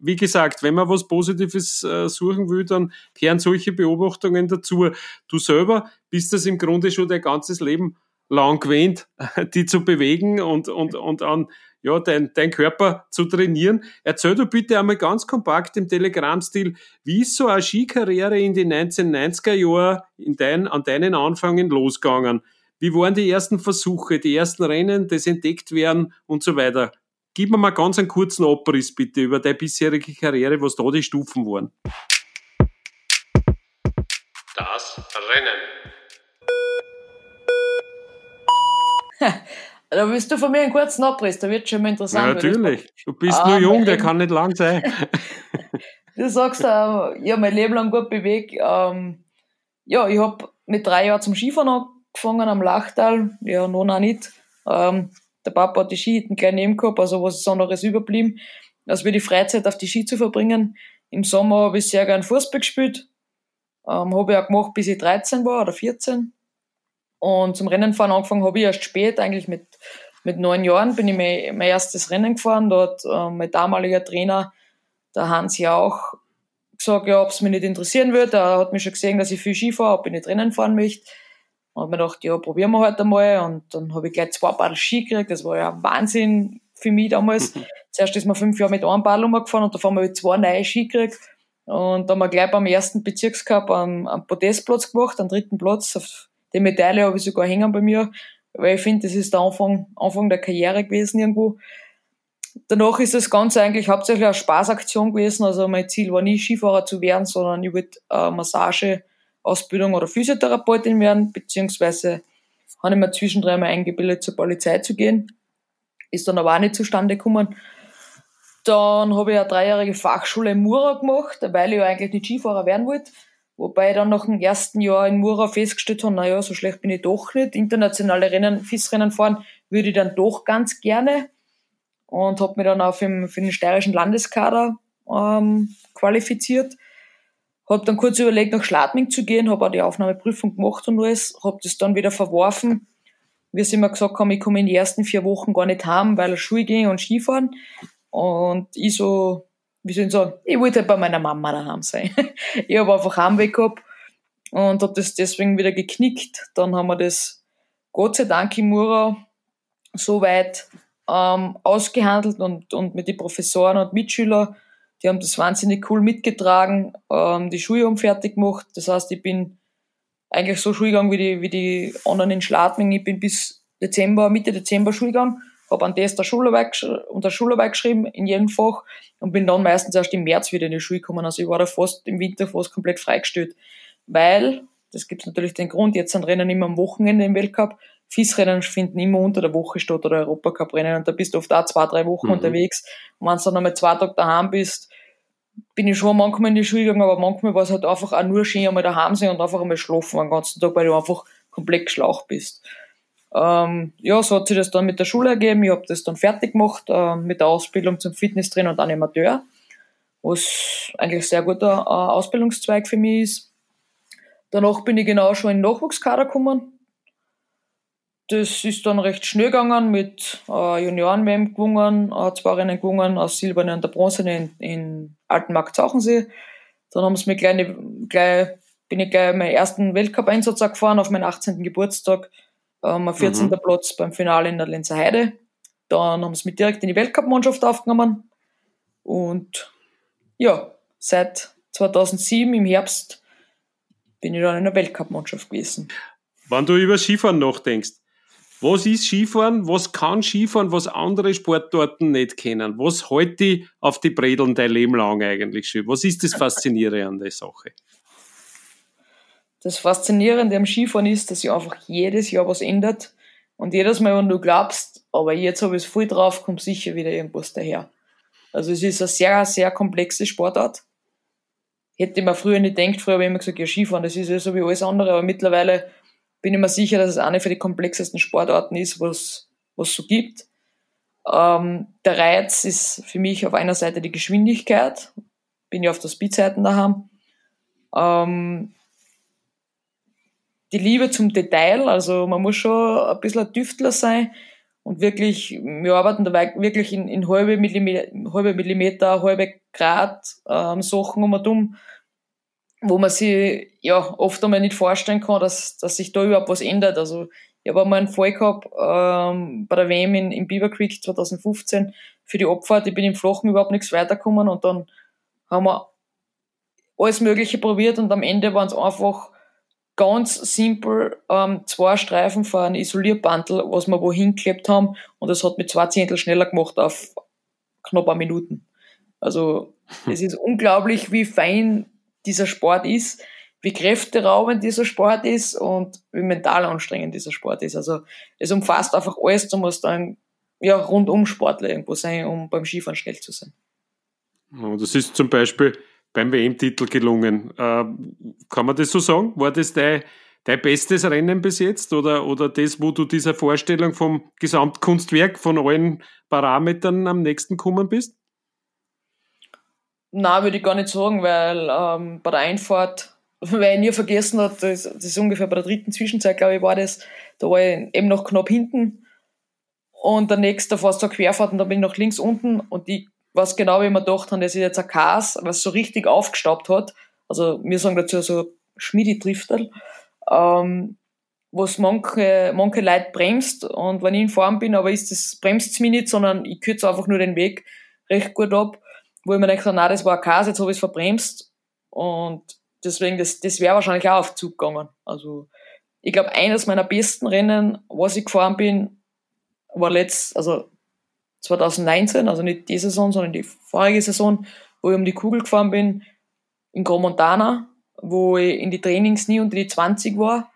wie gesagt, wenn man was Positives äh, suchen will, dann kehren solche Beobachtungen dazu. Du selber bist das im Grunde schon dein ganzes Leben lang gewöhnt, die zu bewegen und, und, und an ja, dein, dein Körper zu trainieren. Erzähl du bitte einmal ganz kompakt im Telegram-Stil, wie ist so eine Skikarriere in den 1990er Jahren in dein, an deinen Anfängen losgegangen? Wie waren die ersten Versuche, die ersten Rennen, das entdeckt werden und so weiter? Gib mir mal ganz einen kurzen Abriss bitte über deine bisherige Karriere, was da die Stufen waren. Das Rennen. Da willst du von mir einen kurzen Abriss, da wird schon mal interessant. Ja, natürlich. Du bist Ah, nur jung, der kann nicht lang sein. Du sagst, äh, ich habe mein Leben lang gut bewegt. Ähm, ja, ich habe mit drei Jahren zum Skifahren angefangen am Lachtal. Ja, noch auch nicht. Ähm, der Papa hat die Ski hinten gleich neben gehabt, also was ist anderes überblieben, als wir die Freizeit auf die Ski zu verbringen. Im Sommer habe ich sehr gern Fußball gespielt. Ähm, habe ich auch gemacht, bis ich 13 war oder 14. Und zum Rennenfahren angefangen habe ich erst spät, eigentlich mit, mit neun Jahren bin ich mein, mein erstes Rennen gefahren. Hat äh, mein damaliger Trainer, der Hans Jauch, gesagt, ja, ob es mich nicht interessieren würde. Er hat mich schon gesehen, dass ich viel Ski fahre, ob ich nicht Rennen fahren möchte. Und hab mir gedacht, ja, probieren wir halt einmal. Und dann habe ich gleich zwei Paar Ski gekriegt. Das war ja Wahnsinn für mich damals. Zuerst ist man fünf Jahre mit einem Ball umgefahren und davon habe ich zwei neue Ski gekriegt. Und da haben wir gleich beim ersten Bezirkscup einen, einen Podestplatz gemacht, einen dritten Platz. Auf die Medaille habe ich sogar hängen bei mir, weil ich finde, das ist der Anfang, Anfang der Karriere gewesen irgendwo. Danach ist das Ganze eigentlich hauptsächlich eine Spaßaktion gewesen. Also mein Ziel war nie Skifahrer zu werden, sondern ich wollte äh, Massageausbildung oder Physiotherapeutin werden, beziehungsweise habe ich mir zwischendrin mal eingebildet, zur Polizei zu gehen. Ist dann aber auch nicht zustande gekommen. Dann habe ich eine dreijährige Fachschule in Mura gemacht, weil ich ja eigentlich nicht Skifahrer werden wollte. Wobei ich dann nach dem ersten Jahr in Mura festgestellt habe, naja, so schlecht bin ich doch nicht. Internationale Rennen, FIS-Rennen fahren würde ich dann doch ganz gerne. Und habe mich dann auch für den, für den steirischen Landeskader ähm, qualifiziert. Habe dann kurz überlegt, nach Schladming zu gehen, habe auch die Aufnahmeprüfung gemacht und alles, habe das dann wieder verworfen. Wir sind immer gesagt haben, ich komme in die ersten vier Wochen gar nicht heim, weil er Schule ging und Skifahren. Und ich so, wie soll ich sagen, ich wollte halt bei meiner Mama daheim sein. ich habe einfach Heimweh gehabt und habe das deswegen wieder geknickt. Dann haben wir das Gott sei Dank in Mura so weit ähm, ausgehandelt und, und mit den Professoren und Mitschülern, Die haben das wahnsinnig cool mitgetragen, ähm, die Schuhe haben fertig gemacht. Das heißt, ich bin eigentlich so Schule gegangen wie die, wie die anderen in Schladming. Ich bin bis Dezember, Mitte Dezember Schule gegangen, habe an das der Schularbeit, unter Schularbeit geschrieben in jedem Fach und bin dann meistens erst im März wieder in die Schule gekommen. Also ich war da fast im Winter fast komplett freigestellt. Weil, das gibt natürlich den Grund, jetzt sind Rennen immer am Wochenende im Weltcup, FIS-Rennen finden immer unter der Woche statt oder Europacup-Rennen und da bist du oft auch zwei, drei Wochen mhm. unterwegs. Und wenn du dann einmal zwei Tage daheim bist, bin ich schon manchmal in die Schule gegangen, aber manchmal war es halt einfach auch nur schön, einmal daheim sein und einfach einmal schlafen den ganzen Tag, weil du einfach komplett geschlaucht bist. Ähm, ja, so hat sich das dann mit der Schule ergeben. Ich habe das dann fertig gemacht äh, mit der Ausbildung zum Fitnesstrainer und Animateur, was eigentlich sehr guter äh, Ausbildungszweig für mich ist. Danach bin ich genau schon in den Nachwuchskader gekommen das ist dann recht schnell gegangen mit äh, Junioren-WM gewonnen, äh, zwei Rennen gewonnen, aus Silberne und der Bronzene in, in Altenmarkt-Zauchensee. Dann haben sie mir gleich, gleich, bin ich gleich meinen ersten Weltcup-Einsatz gefahren auf meinen 18. Geburtstag, ähm, 14. Mhm. Platz beim Finale in der Lenzer Heide. Dann haben sie mich direkt in die Weltcup-Mannschaft aufgenommen und ja, seit 2007 im Herbst bin ich dann in der Weltcup-Mannschaft gewesen. Wenn du über Skifahren nachdenkst, was ist Skifahren? Was kann Skifahren, was andere Sportarten nicht kennen? Was hält die auf die Bredeln dein Leben lang eigentlich schon? Was ist das Faszinierende an der Sache? Das Faszinierende am Skifahren ist, dass sich einfach jedes Jahr was ändert. Und jedes Mal, wenn du glaubst, aber jetzt habe ich es voll drauf, kommt sicher wieder irgendwas daher. Also es ist eine sehr, sehr komplexe Sportart. Hätte ich mir früher nicht gedacht, früher habe ich immer gesagt, ja, Skifahren, das ist ja so wie alles andere, aber mittlerweile bin ich mir sicher, dass es eine für die komplexesten Sportarten ist, was es so gibt. Ähm, der Reiz ist für mich auf einer Seite die Geschwindigkeit. Bin ja auf der Speedseiten daheim. Ähm, die Liebe zum Detail, also man muss schon ein bisschen ein Tüftler sein und wirklich, wir arbeiten dabei wirklich in, in halbe Millimeter, halbe Millimeter, halbe Grad ähm, Sachen um und um wo man sich ja oft einmal nicht vorstellen kann, dass, dass sich da überhaupt was ändert. Also ich habe einmal einen Fall gehabt ähm, bei der WM in, in Beaver Creek 2015 für die Abfahrt. Ich bin im Flachen überhaupt nichts weitergekommen und dann haben wir alles Mögliche probiert und am Ende waren es einfach ganz simpel ähm, zwei Streifen für ein Isolierbandel, was wir wohin geklebt haben und das hat mit zwei Zehntel schneller gemacht auf knapp ein Minuten. Also es ist unglaublich, wie fein dieser Sport ist, wie kräfteraubend dieser Sport ist und wie mental anstrengend dieser Sport ist. Also es umfasst einfach alles, du musst dann ja rundum Sportler irgendwo sein, um beim Skifahren schnell zu sein. Das ist zum Beispiel beim WM-Titel gelungen. Äh, kann man das so sagen? War das dein, dein bestes Rennen bis jetzt oder, oder das, wo du dieser Vorstellung vom Gesamtkunstwerk von allen Parametern am nächsten gekommen bist? Na, würde ich gar nicht sagen, weil ähm, bei der Einfahrt, weil ich nie vergessen hat, das, das ist ungefähr bei der dritten Zwischenzeit, glaube ich, war das, da war ich eben noch knapp hinten. Und der nächste fast so Querfahrt und da bin ich noch links unten. Und ich weiß genau, wie mir gedacht habe, das ist jetzt ein Kas, was so richtig aufgestaubt hat. Also wir sagen dazu so Schmiedi-Drifterl, ähm, was manche, manche Leute bremst und wenn ich in Form bin, aber ist das bremst mich nicht, sondern ich kürze einfach nur den Weg recht gut ab wo ich mir denke, na, das war ein Kas, jetzt habe ich es verbremst. Und deswegen, das, das wäre wahrscheinlich auch auf Zug gegangen. Also, ich glaube, eines meiner besten Rennen, was ich gefahren bin, war letzt, also 2019, also nicht die Saison, sondern die vorige Saison, wo ich um die Kugel gefahren bin, in Gromontana, wo ich in die Trainings nie unter die 20 war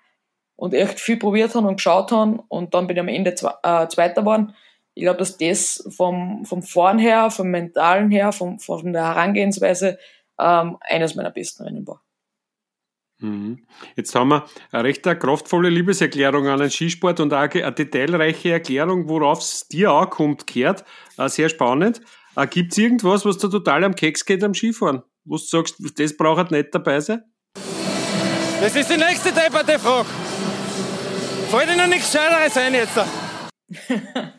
und echt viel probiert habe und geschaut habe und dann bin ich am Ende äh, Zweiter geworden ich glaube, dass das vom, vom Fahren her, vom Mentalen her, vom, von der Herangehensweise ähm, eines meiner besten Rennen war. Mhm. Jetzt haben wir eine recht kraftvolle Liebeserklärung an den Skisport und auch eine detailreiche Erklärung, worauf es dir auch kommt, kehrt. Sehr spannend. Äh, Gibt es irgendwas, was da total am Keks geht am Skifahren? Wo du sagst, das braucht nicht dabei sein? Das ist die nächste depperte Frage. Fällt dir noch nichts Scheideres ein jetzt?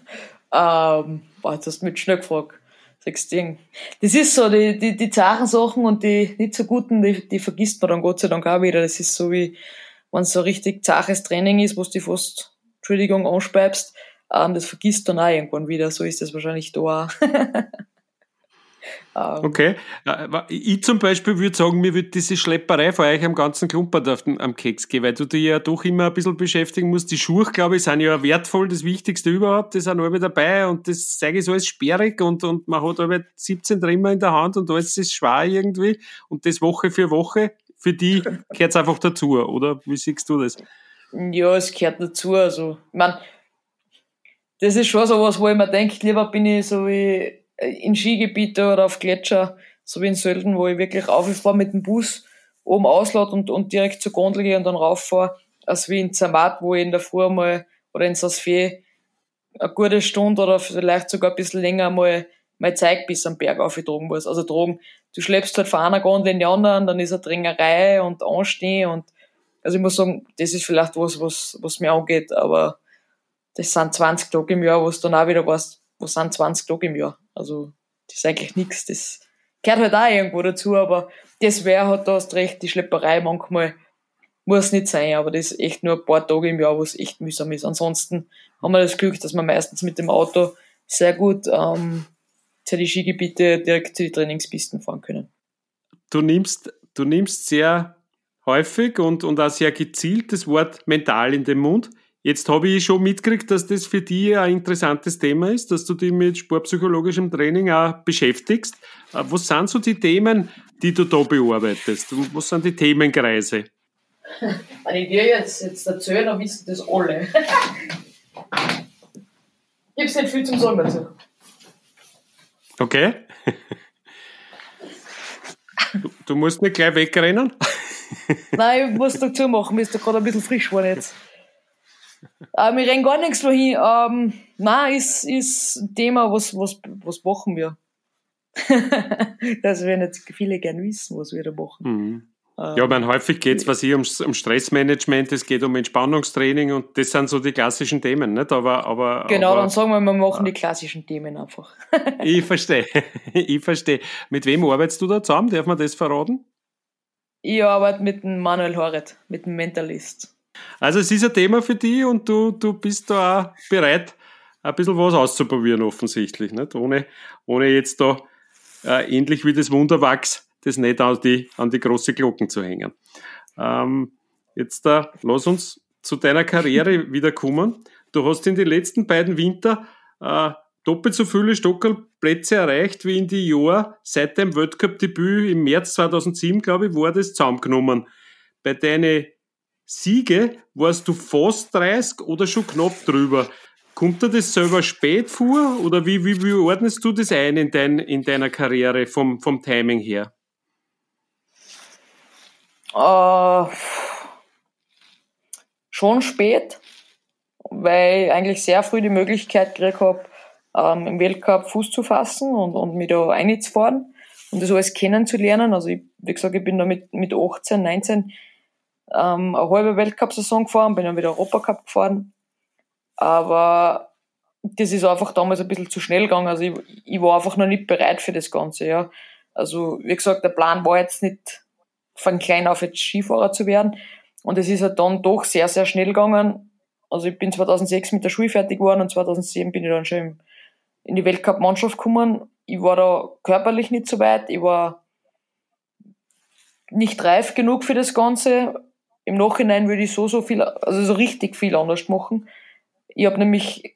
Ähm, boah, jetzt hast du mich schnell gefragt. Sechs Ding. Das ist so, die, die, die zaren Sachen und die nicht so guten, die, die vergisst man dann Gott sei Dank auch wieder. Das ist so wie, wenn es so richtig zaches Training ist, wo du fast, Entschuldigung, anspeibst, ähm, das vergisst dann auch irgendwann wieder. So ist das wahrscheinlich da auch. Ähm, Okay. Ich zum Beispiel würde sagen, mir würde diese Schlepperei vor euch am ganzen Klumpert auf den, am Keks gehen, weil du dich ja doch immer ein bisschen beschäftigen musst. Die Schuhe, glaube ich, sind ja wertvoll, das Wichtigste überhaupt. Die sind alle dabei und das sage ich so als sperrig und, und man hat alle 17 Trimmer in der Hand und alles ist schwer irgendwie und das Woche für Woche. Für die gehört es einfach dazu, oder? Wie siehst du das? Ja, es gehört dazu. Also, ich mein, das ist schon so was, wo ich mir denke, lieber bin ich so wie in Skigebiete oder auf Gletscher, so wie in Sölden, wo ich wirklich auffahre mit dem Bus, oben auslade und, und direkt zur Gondel gehe und dann rauffahre, als wie in Zermatt, wo ich in der Früh mal oder in Saasfee eine gute Stunde oder vielleicht sogar ein bisschen länger mal mein Zeug bis am Berg aufgetragen muss. Also tragen, du schleppst halt von einer Gondel in die anderen, dann ist eine Drängerei und Anstehen und also ich muss sagen, das ist vielleicht was, was, was mir angeht, aber das sind 20 Tage im Jahr, wo es dann auch wieder weißt, was sind 20 Tage im Jahr? Also, das ist eigentlich nichts. Das gehört halt auch irgendwo dazu, aber das wäre halt, da hast recht, die Schlepperei manchmal muss nicht sein, aber das ist echt nur ein paar Tage im Jahr, wo es echt mühsam ist. Ansonsten haben wir das Glück, dass wir meistens mit dem Auto sehr gut ähm, zu die Skigebiete direkt zu den Trainingspisten fahren können. Du nimmst, du nimmst sehr häufig und, und auch sehr gezielt das Wort mental in den Mund. Jetzt habe ich schon mitgekriegt, dass das für dich ein interessantes Thema ist, dass du dich mit sportpsychologischem Training auch beschäftigst. Äh, Was sind so die Themen, die du da bearbeitest? Was sind die Themenkreise? Wenn ich dir jetzt, jetzt erzähle, dann wissen das alle. Gibt's nicht viel zum Sagen dazu. Okay? Du, du musst nicht gleich wegrennen. Nein, ich muss dazu machen, mir ist da gerade ein bisschen frisch geworden jetzt. Ähm, wir rennen gar nichts wohin. Ähm, nein, ist, ist ein Thema, was, was, was machen wir? das werden jetzt viele gern wissen, was wir da machen. Mhm. Ja, ich meine, häufig geht es was hier ums, um Stressmanagement, es geht um Entspannungstraining und das sind so die klassischen Themen, nicht? Aber, aber, Genau, aber, dann sagen wir, wir machen die klassischen Themen einfach. Ich verstehe. Ich verstehe. Mit wem arbeitest du da zusammen? Darf man das verraten? Ich arbeite mit dem Manuel Horet, mit dem Mentalist. Also es ist ein Thema für dich und du, du bist da auch bereit, ein bisschen was auszuprobieren offensichtlich, nicht? Ohne, ohne jetzt da äh, ähnlich wie das Wunderwachs das nicht an die, an die große Glocken zu hängen. Ähm, jetzt äh, lass uns zu deiner Karriere wieder kommen. Du hast in den letzten beiden Winter äh, doppelt so viele Stockerplätze erreicht wie in die Jahren seit deinem Weltcup-Debüt im März 2007, glaube ich, war das zusammengenommen. Bei deinen Siege warst du fast 30 oder schon knapp drüber. Kommt dir das selber spät vor oder wie, wie, wie ordnest du das ein in, dein, in deiner Karriere vom, vom Timing her? Äh, schon spät, weil ich eigentlich sehr früh die Möglichkeit gekriegt habe, ähm, im Weltcup Fuß zu fassen und, und mich da einzufahren und das alles kennenzulernen. Also ich, wie gesagt, ich bin da mit, mit 18, 19 ähm, eine halbe Weltcup-Saison gefahren, bin dann wieder Europacup gefahren. Aber das ist einfach damals ein bisschen zu schnell gegangen. Also ich, ich war einfach noch nicht bereit für das Ganze, ja. Also, wie gesagt, der Plan war jetzt nicht, von klein auf jetzt Skifahrer zu werden. Und es ist halt dann doch sehr, sehr schnell gegangen. Also ich bin 2006 mit der Schule fertig geworden und 2007 bin ich dann schon in die Weltcup-Mannschaft gekommen. Ich war da körperlich nicht so weit. Ich war nicht reif genug für das Ganze. Im Nachhinein würde ich so, so viel, also so richtig viel anders machen. Ich habe nämlich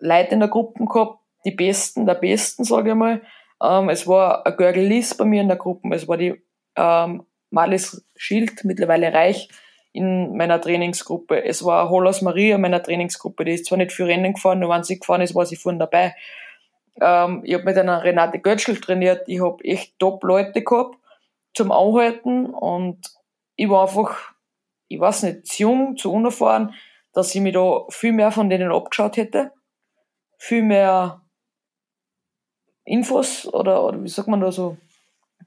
Leute in der Gruppe gehabt, die Besten der Besten, sage ich mal. Ähm, es war ein Görgel bei mir in der Gruppe. Es war die ähm, Marlies Schild, mittlerweile reich, in meiner Trainingsgruppe. Es war Holas Maria in meiner Trainingsgruppe. Die ist zwar nicht für Rennen gefahren, nur wenn sie gefahren ist, war sie vorne dabei. Ähm, ich habe mit einer Renate Götzschel trainiert. Ich habe echt Top-Leute gehabt zum Anhalten und ich war einfach, ich weiß nicht, zu jung, zu unerfahren, dass ich mich da viel mehr von denen abgeschaut hätte. Viel mehr Infos oder, oder wie sagt man da so,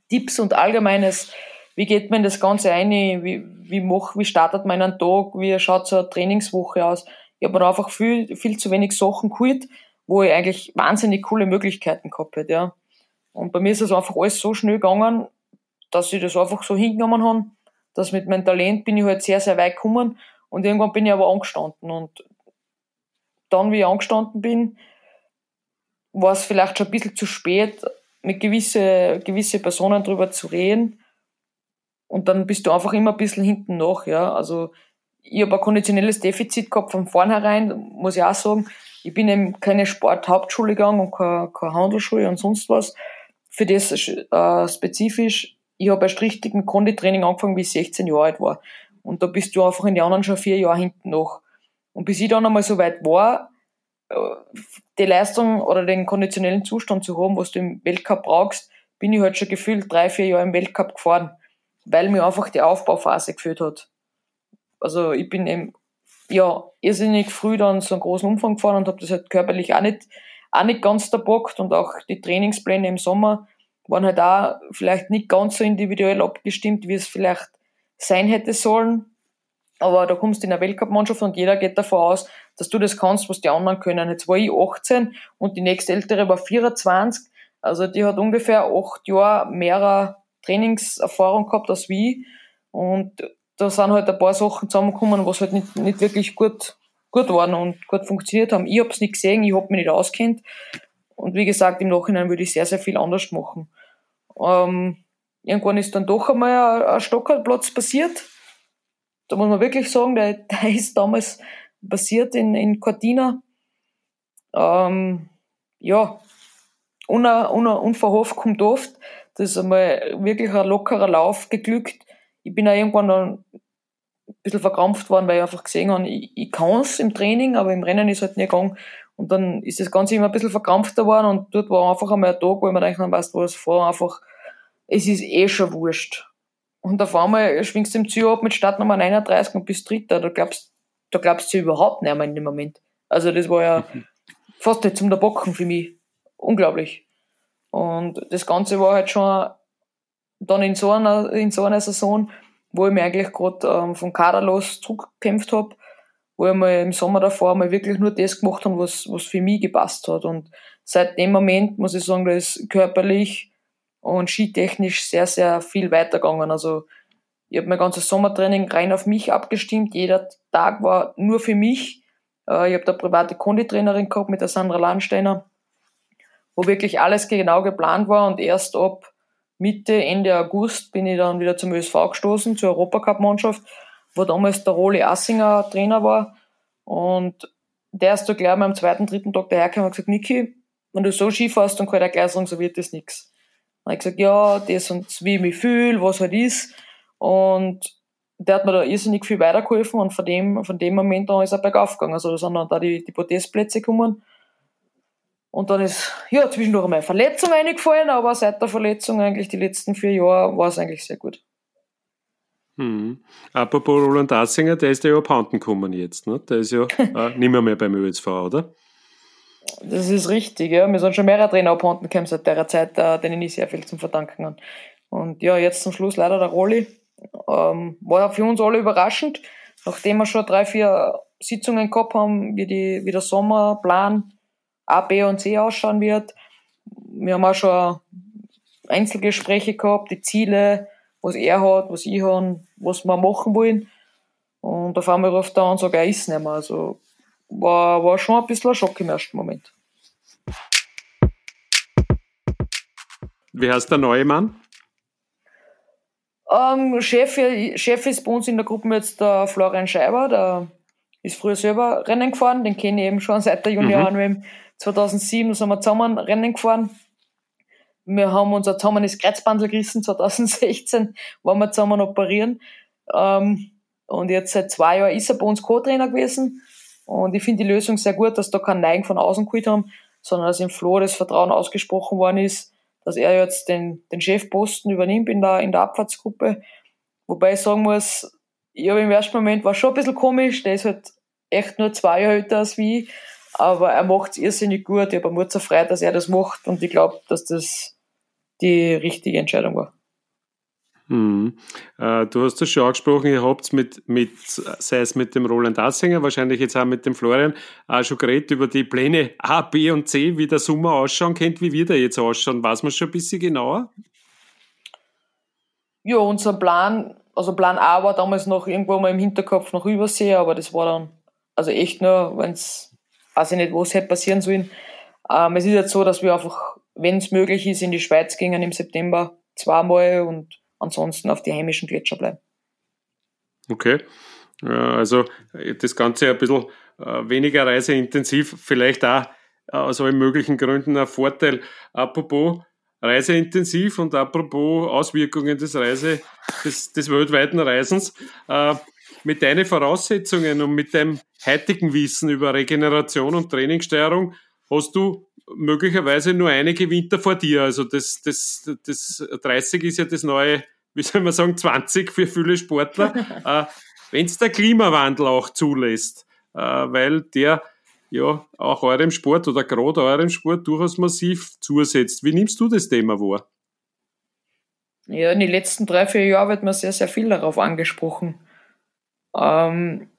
Tipps und allgemeines wie geht man in das Ganze ein, wie, wie, mach, wie startet man einen Tag, wie schaut so eine Trainingswoche aus. Ich habe mir einfach viel, viel zu wenig Sachen geholt, wo ich eigentlich wahnsinnig coole Möglichkeiten gehabt hätte, ja. Und bei mir ist das einfach alles so schnell gegangen, dass ich das einfach so hingenommen habe, dass mit meinem Talent bin ich halt sehr, sehr weit gekommen und irgendwann bin ich aber angestanden und dann, wie ich angestanden bin, war es vielleicht schon ein bisschen zu spät, mit gewisse, gewisse Personen drüber zu reden. Und dann bist du einfach immer ein bisschen hinten nach, ja. Also, ich habe ein konditionelles Defizit gehabt von vornherein, muss ich auch sagen. Ich bin eben keine Sporthauptschule gegangen und keine, keine Handelsschule und sonst was. Für das äh, spezifisch, ich habe erst richtig mit Konditraining angefangen, wie ich 16 Jahre alt war. Und da bist du einfach in die anderen schon vier Jahre hinten nach. Und bis ich dann einmal so weit war, äh, die Leistung oder den konditionellen Zustand zu haben, was du im Weltcup brauchst, bin ich halt schon gefühlt drei, vier Jahre im Weltcup gefahren, weil mir einfach die Aufbauphase geführt hat. Also ich bin eben, ja, irrsinnig früh dann so einen großen Umfang gefahren und habe das halt körperlich auch nicht, auch nicht ganz verbockt und auch die Trainingspläne im Sommer waren halt auch vielleicht nicht ganz so individuell abgestimmt, wie es vielleicht sein hätte sollen. Aber da kommst du in eine Weltcup-Mannschaft und jeder geht davon aus, dass du das kannst, was die anderen können. Jetzt war ich 18 und die nächste ältere war 24. Also die hat ungefähr acht Jahre mehr Trainingserfahrung gehabt als wie. Und da sind halt ein paar Sachen zusammengekommen, was halt nicht, nicht wirklich gut, gut waren und gut funktioniert haben. Ich hab's nicht gesehen, ich hab mich nicht auskennt. Und wie gesagt, im Nachhinein würde ich sehr, sehr viel anders machen. Ähm, irgendwann ist dann doch einmal ein, ein Stockerplatz passiert. Da muss man wirklich sagen, der, der ist damals passiert in, in Cortina. Ähm, ja, una, una, unverhofft kommt oft. Das ist einmal wirklich ein lockerer Lauf geglückt. Ich bin auch irgendwann dann ein bisschen verkrampft worden, weil ich einfach gesehen habe, ich, ich kann es im Training, aber im Rennen ist halt nicht gegangen. Und dann ist das Ganze immer ein bisschen verkrampfter geworden und dort war einfach einmal ein Tag, wo ich mir denke, weißt du was, vor einfach es ist eh schon wurscht. Und auf einmal schwingst du im Ziel ab mit Startnummer 39 und bist Dritter. Da glaubst, da glaubst du überhaupt nicht mehr in dem Moment. Also das war ja fast nicht zum Bocken für mich. Unglaublich. Und das Ganze war halt schon dann in so einer, in so einer Saison, wo ich mir eigentlich gerade ähm, vom Kader los zurückgekämpft habe, wo ich mal im Sommer davor mal wirklich nur das gemacht habe, was, was für mich gepasst hat. Und seit dem Moment muss ich sagen, da ist körperlich und skitechnisch sehr, sehr viel weitergegangen. Also ich habe mein ganzes Sommertraining rein auf mich abgestimmt. Jeder Tag war nur für mich. Äh, ich habe da private Konditrainerin gehabt mit der Sandra Landsteiner, wo wirklich alles genau geplant war und erst ab Mitte, Ende August bin ich dann wieder zum ÖSV gestoßen, zur Europacup-Mannschaft, wo damals der Roli Assinger Trainer war und der ist da gleich mal am zweiten, dritten Tag dahergekommen und gesagt, Niki, wenn du so Ski fährst, dann kann ich so wird das nichts. Dann habe ich gesagt, ja, das und wie ich mich fühle, was halt ist. Und der hat mir da irrsinnig viel weitergeholfen und von dem, von dem Moment an ist er bergauf gegangen. Also da sind dann da die, die Podestplätze gekommen. Und dann ist, ja, zwischendurch einmal Verletzung eingefallen, aber seit der Verletzung eigentlich die letzten vier Jahre war es eigentlich sehr gut. Hm. Apropos Roland Assinger, der ist ja abhanden gekommen jetzt, ne? Der ist ja äh, nicht mehr, mehr beim ÖSV, oder? Das ist richtig, ja. Wir sind schon mehrere Trainer abhanden gekommen seit der Zeit, äh, denen ich sehr viel zum Verdanken habe. Und ja, jetzt zum Schluss leider der Rolli. Ähm, war für uns alle überraschend, nachdem wir schon drei, vier Sitzungen gehabt haben, wie, die, wie der Sommerplan A, B und C ausschauen wird. Wir haben auch schon Einzelgespräche gehabt, die Ziele, was er hat, was ich habe, was wir machen wollen. Und auf einmal ruft er an und sagt, er ist nicht mehr. Also war, war schon ein bisschen ein Schock im ersten Moment. Wie heißt der neue Mann? Ähm, Chef, Chef ist bei uns in der Gruppe jetzt der Florian Scheiber, der ist früher selber Rennen gefahren, den kenne ich eben schon seit der Junioren mhm. 2007 sind wir zusammen Rennen gefahren. Wir haben unser zusammenes Kreuzbandel gerissen, 2016 waren wir zusammen operieren. Ähm, und jetzt seit zwei Jahren ist er bei uns Co-Trainer gewesen. Und ich finde die Lösung sehr gut, dass da kein Neigen von außen geholt haben, sondern dass im Flo das Vertrauen ausgesprochen worden ist, dass er jetzt den, den Chefposten übernimmt in der, in der Abfahrtsgruppe. Wobei ich sagen muss, ich habe im ersten Moment war schon ein bisschen komisch, der ist halt echt nur zwei Jahre älter als wie, aber er macht es irrsinnig gut. Ich habe mir zerfreut, dass er das macht und ich glaube, dass das die richtige Entscheidung war. Hm. Äh, du hast das schon angesprochen, ihr habt mit, mit, sei es mit dem Roland Assinger, wahrscheinlich jetzt auch mit dem Florian, auch schon geredet über die Pläne A, B und C, wie der Sommer ausschauen könnte, wie wir da jetzt ausschauen. Weiß man schon ein bisschen genauer? Ja, unser Plan, also Plan A war damals noch irgendwo mal im Hinterkopf noch Übersee, aber das war dann, also echt nur, wenn es, weiß ich nicht, wo es hätte passieren sollen. Ähm, es ist jetzt so, dass wir einfach wenn es möglich ist, in die Schweiz gingen im September zweimal und ansonsten auf die heimischen Gletscher bleiben. Okay. Also das Ganze ein bisschen äh, weniger reiseintensiv, vielleicht auch aus allen möglichen Gründen ein Vorteil. Apropos reiseintensiv und apropos Auswirkungen des Reise, des, des weltweiten Reisens, äh, mit deinen Voraussetzungen und mit deinem heutigen Wissen über Regeneration und Trainingssteuerung hast du möglicherweise nur einige Winter vor dir. Also das, das, das 30 ist ja das neue, wie soll man sagen, 20 für viele Sportler. äh, Wenn es der Klimawandel auch zulässt, äh, weil der ja auch eurem Sport oder gerade eurem Sport durchaus massiv zusetzt. Wie nimmst du das Thema wahr? Ja, in den letzten drei, vier Jahren wird man sehr, sehr viel darauf angesprochen. Ähm,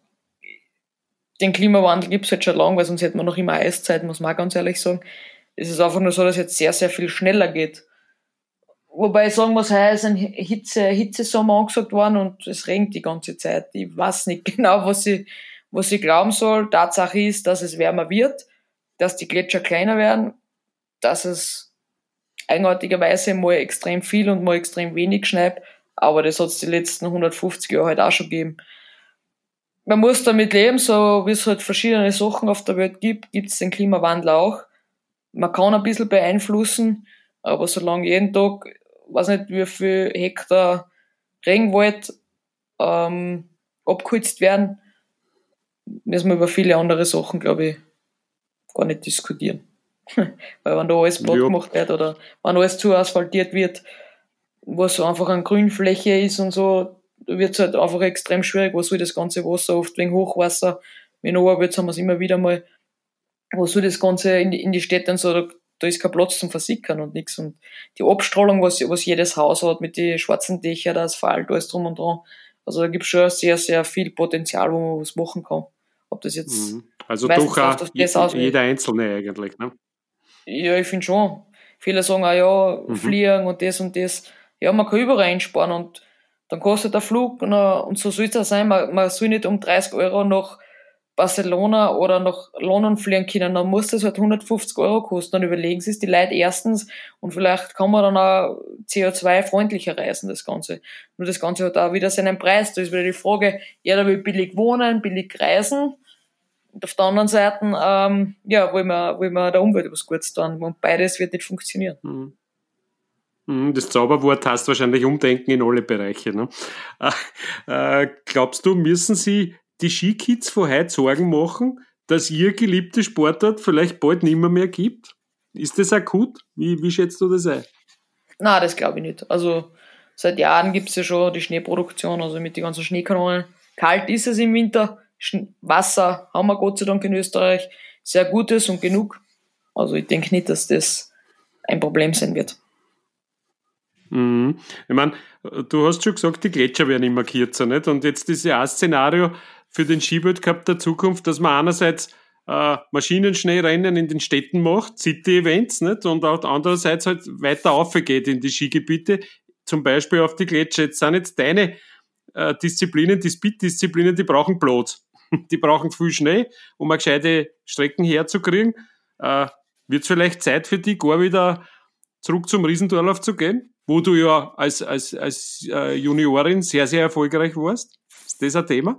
den Klimawandel gibt es jetzt schon lange, weil sonst hätten wir noch immer Eiszeit, muss man ganz ehrlich sagen. Es ist einfach nur so, dass jetzt sehr, sehr viel schneller geht. Wobei ich sagen muss, heuer ist ein Hitze, Hitzesommer angesagt worden und es regnet die ganze Zeit. Ich weiß nicht genau, was ich, was ich glauben soll. Tatsache ist, dass es wärmer wird, dass die Gletscher kleiner werden, dass es eigenartigerweise mal extrem viel und mal extrem wenig schneit. Aber das hat es die letzten 150 Jahre halt auch schon gegeben man muss damit leben, so wie es halt verschiedene Sachen auf der Welt gibt, gibt es den Klimawandel auch. Man kann ein bisschen beeinflussen, aber solange jeden Tag, weiß nicht, wie viel Hektar Regenwald ähm, abgeholzt werden, müssen wir über viele andere Sachen, glaube ich, gar nicht diskutieren. Weil wenn da alles platt gemacht wird oder wenn alles zu asphaltiert wird, wo so einfach eine Grünfläche ist und so, wird es halt einfach extrem schwierig, wo soll das ganze Wasser, oft wegen Hochwasser, wenn wird, haben wir es immer wieder mal, wo soll das Ganze in die, in die Städte und so, da, da ist kein Platz zum Versickern und nichts. Und die Abstrahlung, was, was jedes Haus hat, mit den schwarzen Dächern, der Asphalt, alles drum und dran, also da gibt es schon sehr, sehr viel Potenzial, wo man was machen kann. Ob das jetzt. Mhm. Also doch auch jeder Einzelne eigentlich, ne? Ja, ich finde schon. Viele sagen auch, ja, mhm. fliegen und das und das. Ja, man kann überall einsparen und dann kostet der Flug und so soll es sein, man, man soll nicht um 30 Euro nach Barcelona oder nach London fliegen können, dann muss das halt 150 Euro kosten. Dann überlegen sich die Leute erstens und vielleicht kann man dann auch CO2-freundlicher reisen, das Ganze. Nur das Ganze hat auch wieder seinen Preis. Da ist wieder die Frage, jeder will billig wohnen, billig reisen. Und auf der anderen Seite, ähm, ja, wollen wir, wollen wir der Umwelt was Gutes tun. Und beides wird nicht funktionieren. Mhm. Hm, das Zauberwort heißt wahrscheinlich Umdenken in alle Bereiche. Ne? Äh, glaubst du, müssen Sie die Skikids von heute Sorgen machen, dass Ihr geliebte Sportart vielleicht bald nicht mehr, mehr gibt? Ist das akut? Wie, wie schätzt du das ein? Na, das glaube ich nicht. Also seit Jahren gibt es ja schon die Schneeproduktion, also mit den ganzen Schneekanonen. Kalt ist es im Winter, Wasser haben wir Gott sei Dank in Österreich, sehr gutes und genug. Also ich denke nicht, dass das ein Problem sein wird. Mhm. Ich meine, du hast schon gesagt, die Gletscher werden immer kürzer, nicht? Und jetzt ist ja ein Szenario für den Skiweltcup der Zukunft, dass man einerseits äh, Maschinenschneerennen in den Städten macht, City-Events, nicht? Und auch andererseits halt weiter aufgeht in die Skigebiete, zum Beispiel auf die Gletscher. Jetzt sind jetzt deine äh, Disziplinen, die Speed-Disziplinen, die brauchen Platz. Die brauchen viel Schnee, um eine gescheite Strecken herzukriegen. Äh, Wird es vielleicht Zeit für die, gar wieder zurück zum Riesendorlauf zu gehen? Wo du ja als, als, als äh, Juniorin sehr, sehr erfolgreich warst. Ist das ein Thema?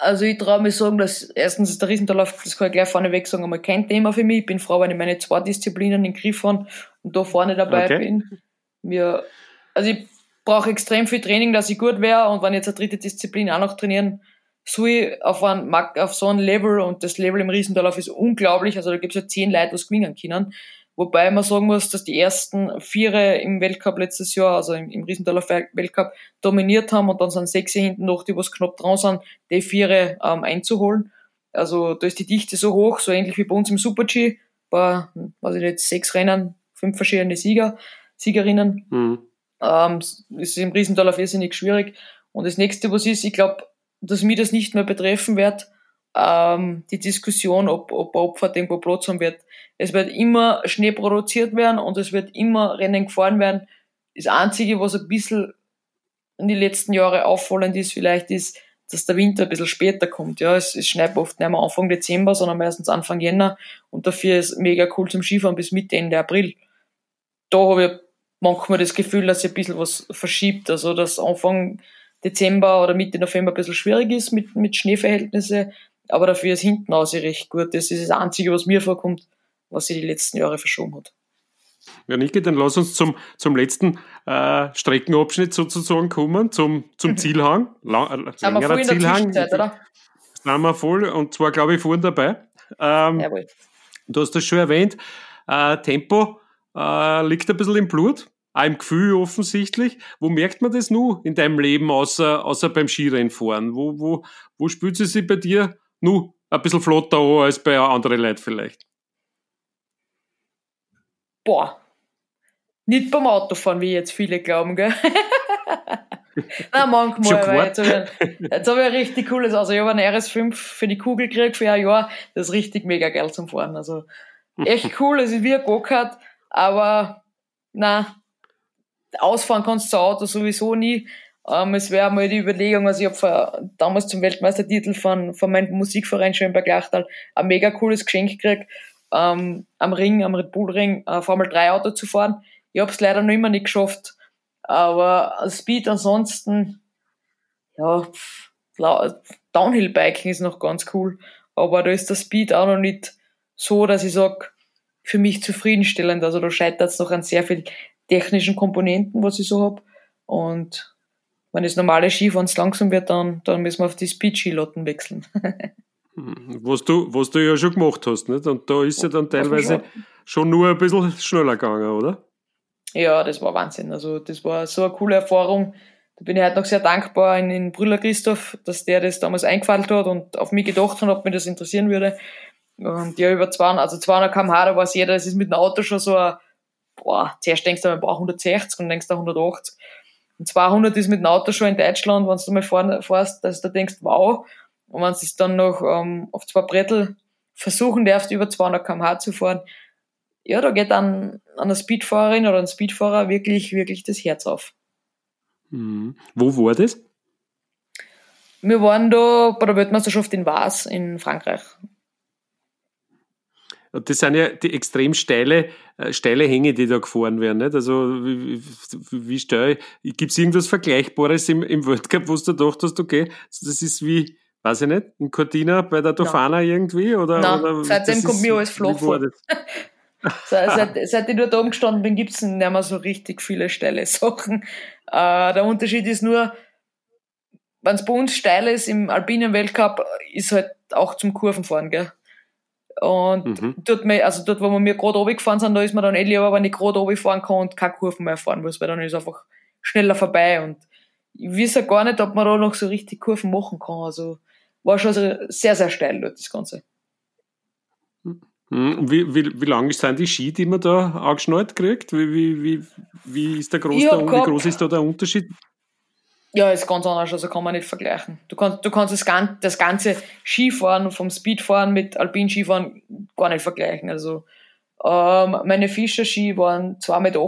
Also ich traue mir sagen, dass erstens ist der Riesendorlauf, das kann ich gleich vorneweg sagen, einmal kein Thema für mich. Ich bin froh, wenn ich meine zwei Disziplinen in den Griff habe und da vorne dabei okay. bin. Mir, also ich brauche extrem viel Training, dass ich gut wäre und wenn ich jetzt eine dritte Disziplin auch noch trainieren soll, ich auf, ein, auf so ein Level und das Level im Riesendorlauf ist unglaublich. Also da gibt es ja zehn Leute, was gewinnen können. Wobei man sagen muss, dass die ersten Viere im Weltcup letztes Jahr, also im, im Riesendorfer Weltcup, dominiert haben und dann sind sechs hinten noch, die was knapp dran sind, die Viere ähm, einzuholen. Also da ist die Dichte so hoch, so ähnlich wie bei uns im Super-G. Bei, weiß ich nicht, sechs Rennen, fünf verschiedene Sieger, Siegerinnen. Mhm. Ähm, ist im Riesendorfer irrsinnig schwierig. Und das nächste, was ist, ich glaube, dass mir das nicht mehr betreffen wird, ähm, die Diskussion, ob, ob Opfer irgendwo Platz haben wird. Es wird immer Schnee produziert werden und es wird immer Rennen gefahren werden. Das Einzige, was ein bisschen in die letzten Jahre auffallend ist, vielleicht ist, dass der Winter ein bisschen später kommt. Ja, es, es schneit oft nicht mehr Anfang Dezember, sondern meistens Anfang Jänner und dafür ist mega cool zum Skifahren bis Mitte, Ende April. da habe ich manchmal das Gefühl, dass sich ein bisschen was verschiebt. Also, dass Anfang Dezember oder Mitte November ein bisschen schwierig ist mit, mit Schneeverhältnissen, aber dafür ist hinten aus recht gut. Das ist das Einzige, was mir vorkommt, was sich die letzten Jahre verschoben hat. Ja, Niki, dann lass uns zum, zum letzten äh, Streckenabschnitt sozusagen kommen, zum, zum Zielhang. Lang, äh, Sind wir voll in der Zwischenzeit, oder? Sind wir voll und zwar, glaube ich, vorne dabei. Ähm, Jawohl. du hast das schon erwähnt, äh, Tempo äh, liegt ein bisschen im Blut, auch im Gefühl offensichtlich. Wo merkt man das nur in deinem Leben, außer, außer beim Skirennfahren? Wo, wo, wo spürt sie sich bei dir nur ein bisschen flotter an als bei anderen Leuten vielleicht? Boah. Nicht beim Autofahren, wie jetzt viele glauben, gell? Nein, manchmal, weil jetzt habe ich, jetzt hab ich ein richtig cooles, also ich habe einen RS5 für die Kugel gekriegt für ein Jahr, das ist richtig mega geil zum Fahren, also echt cool, es ist wie ein Go-Kart, aber na ausfahren kannst du Auto sowieso nie. Ähm, es wäre mal die Überlegung, also ich habe damals zum Weltmeistertitel von, von meinem Musikverein Schönberg Lachtal ein mega cooles Geschenk gekriegt, ähm, am Ring, am Red Bull Ring, äh, Formel 3 Auto zu fahren. Ich habe es leider noch immer nicht geschafft, aber Speed ansonsten, ja, Downhill-Biking ist noch ganz cool, aber da ist der Speed auch noch nicht so, dass ich sag für mich zufriedenstellend. Also da scheitert es noch an sehr vielen technischen Komponenten, was ich so hab. Und wenn das normale Skifahren langsam wird, dann, dann müssen wir auf die Speed-Skilotten wechseln. Was du, was du ja schon gemacht hast, nicht? Und da ist ja dann teilweise schon nur ein bisschen schneller gegangen, oder? Ja, das war Wahnsinn. Also das war so eine coole Erfahrung. Da bin ich heute noch sehr dankbar in den Brüller Christoph, dass der das damals eingefallen hat und auf mich gedacht hat, ob mich das interessieren würde. Und ja, über 200, also 200 km/h, da weiß jeder, das ist mit dem Auto schon so ein, boah, zuerst denkst du, man braucht 160 und denkst du 180. Und 200 ist mit dem Auto schon in Deutschland, wenn du mal fahren, fährst, dass du denkst, wow. Und wenn du es dann noch ähm, auf zwei Brettel versuchen darfst, über 200 km/h zu fahren, ja, da geht dann an einer Speedfahrerin oder einem Speedfahrer wirklich, wirklich das Herz auf. Mhm. Wo war das? Wir waren da bei der Weltmeisterschaft in Vars in Frankreich. Und Das sind ja die extrem steile, äh, steile Hänge, die da gefahren werden. Nicht? Also wie, wie, steil? Gibt es irgendwas Vergleichbares im, im Weltcup, wo du gedacht hast, okay, das ist wie, weiß ich nicht, in Cortina bei der Tofana irgendwie? Oder, Nein, oder seitdem kommt ist- mir alles flach vor. Seit, seit, ich dort oben gestanden bin, gibt's nicht mehr so richtig viele steile Sachen. Äh, der Unterschied ist nur, wenn es bei uns steil ist im alpinen Weltcup, ist halt auch zum Kurvenfahren, gell? Und Mhm. dort, also dort, wo wir mir gerade runtergefahren sind, da ist man dann eh lieber, wenn ich gerade runterfahren kann und keine Kurven mehr fahren muss, weil dann ist einfach schneller vorbei. Und ich weiß ja gar nicht, ob man da noch so richtig Kurven machen kann. Also war schon sehr, sehr steil dort, das Ganze. Mhm. Wie, wie, wie lang sind die Ski, die man da angeschnallt kriegt? Wie, wie, wie, wie, ist der groß der, wie groß ist da der Unterschied? Ja, ist ganz anders, also kann man nicht vergleichen. Du kannst, du kannst das, gan das ganze Skifahren vom Speedfahren mit Alpin-Skifahren gar nicht vergleichen. Also ähm, meine Fischer-Ski waren 2,38 Meter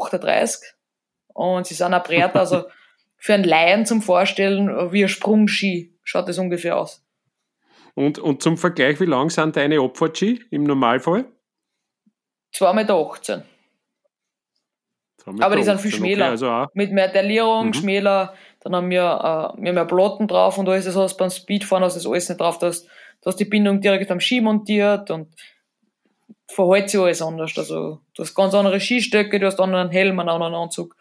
und sie sind breit, also für einen Laien zum Vorstellen wie ein Sprungski schaut das ungefähr aus. Und, und zum Vergleich, wie lang sind deine Abfahrtski im Normalfall? 2,18 Meter. Aber die sind viel Okay, schmäler. also auch. Mit mehr Delierung, Mhm. schmäler, dann haben wir, äh, wir haben ja Platten drauf und da ist es so, dass beim Speedfahren hast du das alles nicht drauf, du hast, du hast die Bindung direkt am Ski montiert und verhält sich alles anders. Also du hast ganz andere Skistöcke, du hast einen anderen Helm, einen anderen Anzug.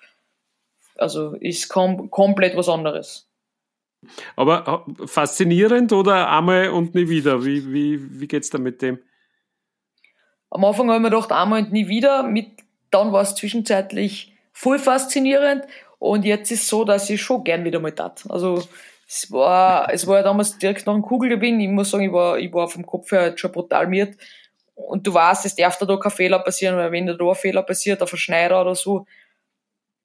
Also ist kom komplett was anderes. Aber äh, faszinierend oder einmal und nie wieder? Wie, wie, wie geht's da mit dem? Am Anfang habe ich mir gedacht, einmal und nie wieder. Mit, dann war es zwischenzeitlich voll faszinierend. Und jetzt ist so, dass ich schon gern wieder mal tat. Also, es war, es war ja damals direkt nach dem Kugelgewinn. Ich muss sagen, ich war, ich war vom Kopf her schon brutal miert. Und du weißt, es darf da, da kein Fehler passieren, weil wenn da, ein Fehler passiert, auf ein Schneider oder so,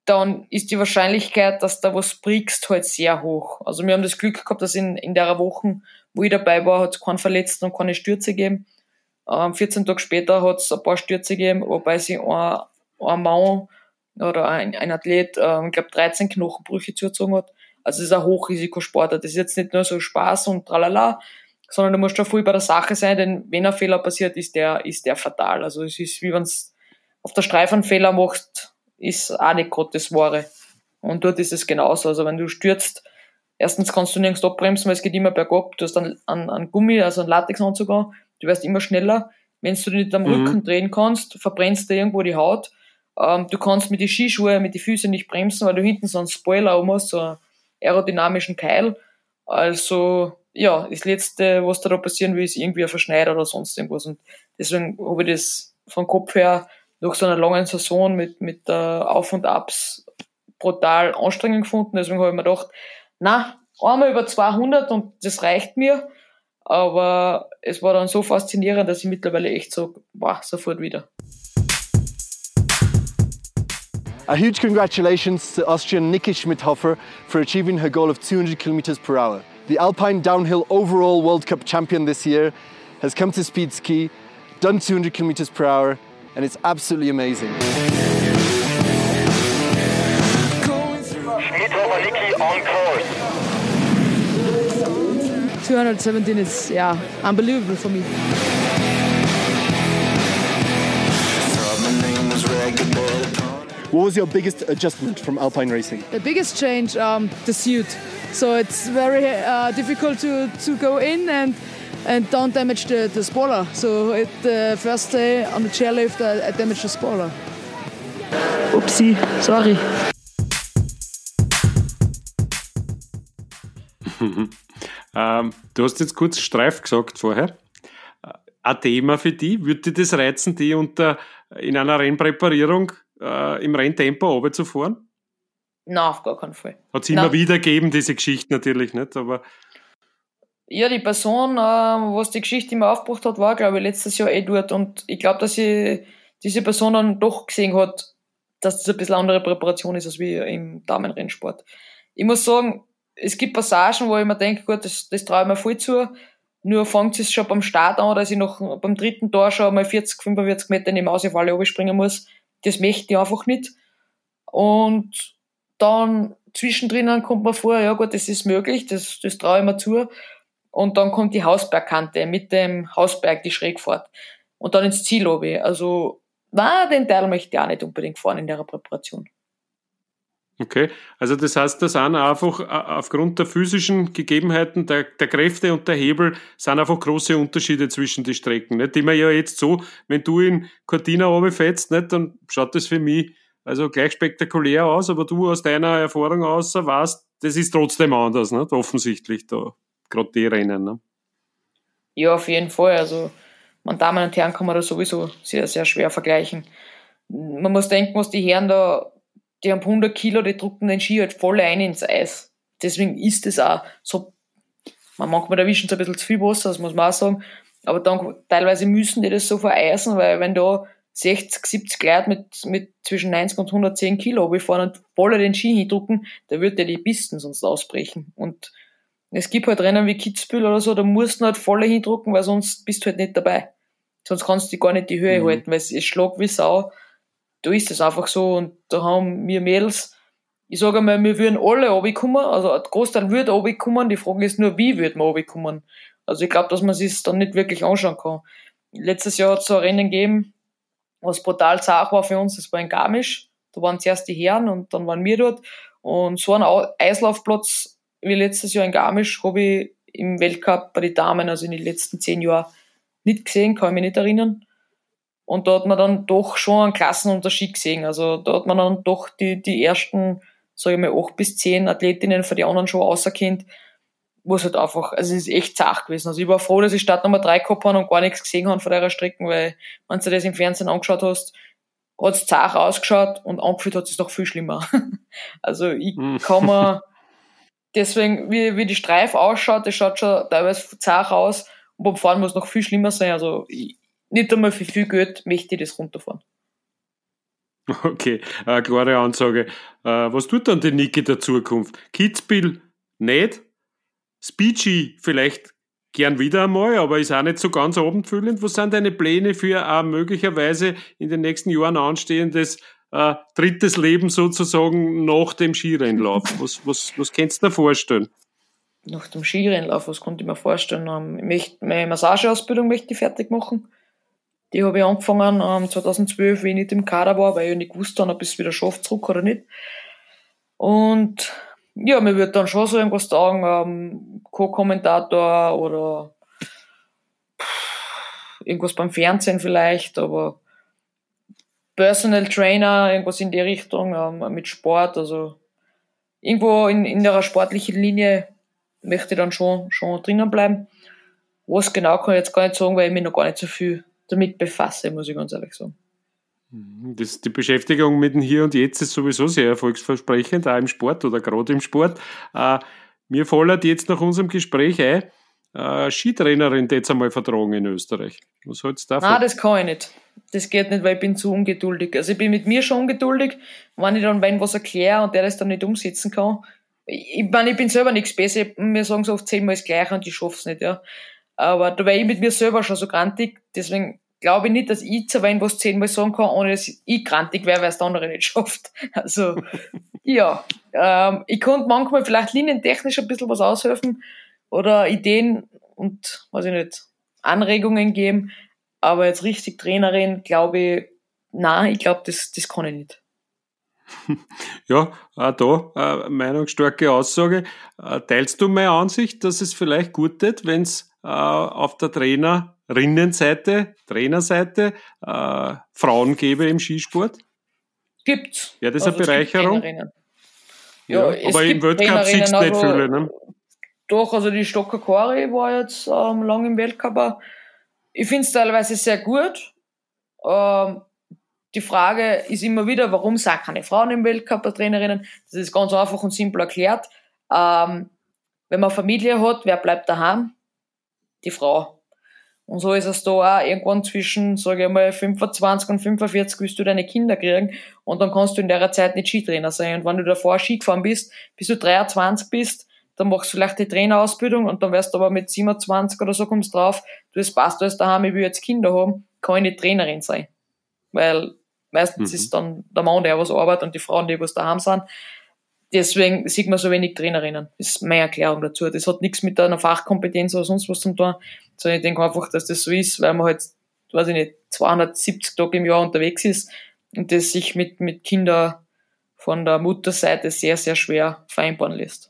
dann ist die Wahrscheinlichkeit, dass da was brickst, halt sehr hoch. Also wir haben das Glück gehabt, dass in, in der Woche, wo ich dabei war, hat es keinen Verletzten und keine Stürze gegeben. Ähm, 14 Tage später hat es ein paar Stürze gegeben, wobei sich ein, ein Mann oder ein, ein Athlet, ähm, ich glaube, 13 Knochenbrüche zugezogen hat. Also es ist ein Hochrisikosport. Das ist jetzt nicht nur so Spaß und tralala, sondern du musst schon voll bei der Sache sein, denn wenn ein Fehler passiert, ist der, ist der fatal. Also es ist wie wenn du auf der Streife einen Fehler machst, ist auch nicht gerade das Wahre. Und dort ist es genauso. Also wenn du stürzt, erstens kannst du nirgends abbremsen, weil es geht immer bergab. Du hast einen, einen, einen Gummi, also einen Latexanzug an, du wirst immer schneller. Wenn du nicht am mhm. Rücken drehen kannst, verbrennst du irgendwo die Haut. Ähm, du kannst mit den Skischuhen, mit den Füßen nicht bremsen, weil du hinten so einen Spoiler oben hast, so einen aerodynamischen Keil. Also, ja, das Letzte, was da passieren will, ist irgendwie ein Verschneider oder sonst irgendwas. Und deswegen habe ich das vom Kopf her nach so einer langen Saison mit, mit äh, Auf und Abs brutal anstrengend gefunden. Deswegen habe ich mir gedacht, na, einmal über 200 und das reicht mir. Aber es war dann so faszinierend, dass ich mittlerweile echt so, boah, sofort wieder. A huge congratulations to Austrian Niki Schmidhofer for achieving her goal of 200 kilometers per hour. The Alpine Downhill Overall World Cup champion this year has come to speed ski, done 200 kilometers per hour, and it's absolutely amazing. Schmidhofer Niki on course. 217 is, yeah, unbelievable for me. What was your biggest adjustment from Alpine racing? The biggest change, um, the suit. So it's very uh, difficult to, to go in and and don't damage the, the spoiler. So it, the first day on the chairlift, I, I damaged the spoiler. Upsi, sorry. ähm, du hast jetzt kurz Streif gesagt vorher. Äh, ein Thema für die, würde dich das reizen, die unter, in einer Rennpräparierung äh, im Renntempo runterzufahren? Nein, auf gar keinen Fall. Hat es immer wieder gegeben, diese Geschichte natürlich nicht, aber. Ja, die Person, äh, was die Geschichte immer aufgebracht hat, war, glaube ich, letztes Jahr eh dort. Und ich glaube, dass sie diese Person dann doch gesehen hat, dass das ein bisschen andere Präparation ist als wie im Damenrennsport. Ich muss sagen, es gibt Passagen, wo ich mir denke, gut, das, das traue ich mir voll zu. Nur fängt es schon beim Start an, dass ich noch beim dritten Tor schon mal 40, 45 Meter in die Mausefalle springen muss. Das möchte ich einfach nicht. Und dann zwischendrin kommt man vor, ja gut, das ist möglich, das, das traue ich mir zu. Und dann kommt die Hausbergkante mit dem Hausberg, die Schrägfahrt. Und dann ins Ziel oben. Also, na, den Teil möchte ich auch nicht unbedingt fahren in der Präparation. Okay, also das heißt, da sind einfach äh, aufgrund der physischen Gegebenheiten der, der Kräfte und der Hebel sind einfach große Unterschiede zwischen den Strecken. Nicht? Die man ja jetzt so, wenn du in Cortina runterfällst, nicht, dann schaut das für mich also gleich spektakulär aus, aber du aus deiner Erfahrung aus weißt, das ist trotzdem anders, nicht? offensichtlich, da gerade die Rennen. Ne? Ja, auf jeden Fall. Also, meine Damen und Herren kann man da sowieso sehr, sehr schwer vergleichen. Man muss denken, was die Herren da die haben 100 Kilo, die drucken den Ski halt voll ein ins Eis. Deswegen ist es auch so, man manchmal erwischen sie ein bisschen zu viel Wasser, das muss man auch sagen, aber dann teilweise müssen die das so vereisen, weil wenn da 60, 70 Leute mit, mit zwischen 90 und 110 Kilo fahren und voll den Ski hindrucken, da wird ja die Pisten sonst ausbrechen. Und es gibt halt Rennen wie Kitzbühel oder so, da musst du halt voll hindrucken, weil sonst bist du halt nicht dabei. Sonst kannst du gar nicht die Höhe mhm. halten, weil es, es schlägt wie Sau da ist es einfach so und da haben wir Mädels, ich sage einmal, wir würden alle runterkommen, also ein Großteil würde runterkommen, die Frage ist nur, wie wird man runterkommen. Also ich glaube, dass man sich dann nicht wirklich anschauen kann. Letztes Jahr hat es so ein Rennen gegeben, was brutal zart war für uns, das war in Garmisch, da waren zuerst die Herren und dann waren wir dort und so einen Eislaufplatz wie letztes Jahr in Garmisch habe ich im Weltcup bei den Damen, also in den letzten zehn Jahren, nicht gesehen, kann ich mich nicht erinnern. Und da hat man dann doch schon einen Klassenunterschied gesehen. Also da hat man dann doch die, die ersten, sage ich mal, acht bis zehn Athletinnen von den anderen schon auserkennt, wo es halt einfach, also es ist echt zart gewesen. Also ich war froh, dass ich Start Nummer drei gehabt habe und gar nichts gesehen habe von der Strecken, weil, wenn du das im Fernsehen angeschaut hast, hat es zart ausgeschaut und angefühlt hat es noch viel schlimmer. also ich hm. kann mir, deswegen, wie, wie die Streif ausschaut, das schaut schon teilweise zart aus und beim Fahren muss es noch viel schlimmer sein. Also ich, nicht einmal für viel Geld möchte ich das runterfahren. Okay, eine klare Ansage. Äh, was tut dann die Niki der Zukunft? Kitzbühel nicht, Speechy vielleicht gern wieder einmal, aber ist auch nicht so ganz abendfüllend. Was sind deine Pläne für ein möglicherweise in den nächsten Jahren anstehendes äh, drittes Leben sozusagen nach dem Skirennlauf? Was, was, was kannst du dir vorstellen? Nach dem Skirennlauf, was konnte ich mir vorstellen? Ähm, ich möchte meine Massageausbildung möchte ich fertig machen Die habe ich angefangen ähm, 2012, wie ich nicht im Kader war, weil ich nicht gewusst habe, ob ich es wieder schaffe, zurück oder nicht. Und ja, mir wird dann schon so irgendwas sagen, ähm, Co-Kommentator oder irgendwas beim Fernsehen vielleicht, aber Personal Trainer, irgendwas in die Richtung, ähm, mit Sport, also irgendwo in, in der sportlichen Linie möchte ich dann schon, schon drinnen bleiben. Was genau kann ich jetzt gar nicht sagen, weil ich mich noch gar nicht so viel damit befasse, muss ich ganz ehrlich sagen. Mhm, das, die Beschäftigung mit dem Hier und Jetzt ist sowieso sehr erfolgsversprechend, auch im Sport oder gerade im Sport. Äh, mir fällt jetzt nach unserem Gespräch ein, äh, Skitrainerin jetzt einmal vertragen in Österreich. Was hältst du davon? Nein, das kann ich nicht. Das geht nicht, weil ich bin zu ungeduldig. Also ich bin mit mir schon ungeduldig, wenn ich dann wenn was erkläre und der das dann nicht umsetzen kann. Ich meine, ich bin selber nichts besser. Wir sagen so oft zehnmal das Gleiche und ich schaff's nicht, ja. Aber da wäre ich mit mir selber schon so grantig, deswegen glaube ich nicht, dass ich zu wenn was zehnmal sagen kann, ohne dass ich grantig wäre, weil es der andere nicht schafft. Also, ja. Ähm, ich konnte manchmal vielleicht linientechnisch ein bisschen was aushelfen, oder Ideen und, weiß ich nicht, Anregungen geben. Aber jetzt richtig Trainerin, glaube ich, nein, ich glaube, das, das kann ich nicht. Ja, auch da eine meinungsstarke Aussage. Äh, teilst du meine Ansicht, dass es vielleicht gut tät, wenn es äh, auf der Trainerinnenseite, Trainerseite äh, Frauen gäbe im Skisport? Gibt's. Ja, das ist also eine Bereicherung. Ja, ja aber im Weltcup siehst du nicht viele, ne? Doch, also die Stocker Kori war jetzt ähm, lang im Weltcup. Ich finde es teilweise sehr gut. Ähm, die Frage ist immer wieder, warum sind keine Frauen im Weltcup Trainerinnen? Das ist ganz einfach und simpel erklärt. Ähm, wenn man Familie hat, wer bleibt daheim? Die Frau. Und so ist es da auch irgendwann zwischen, sage ich mal, 25 und 45 willst du deine Kinder kriegen und dann kannst du in der Zeit nicht Skitrainer sein. Und wenn du davor Ski gefahren bist, bis du 23 bist, dann machst du vielleicht die Trainerausbildung und dann wirst du aber mit 27 oder so kommst drauf, du, es passt alles daheim, ich will jetzt Kinder haben, kann ich nicht Trainerin sein. Weil meistens mhm. ist dann der Mann, der was arbeitet und die Frauen, die was daheim sind. Deswegen sieht man so wenig Trainerinnen. Das ist meine Erklärung dazu. Das hat nichts mit einer Fachkompetenz oder sonst was zu tun, sondern ich denke einfach, dass das so ist, weil man halt, weiß ich nicht, 270 Tage im Jahr unterwegs ist und das sich mit, mit Kindern von der Mutterseite sehr, sehr schwer vereinbaren lässt.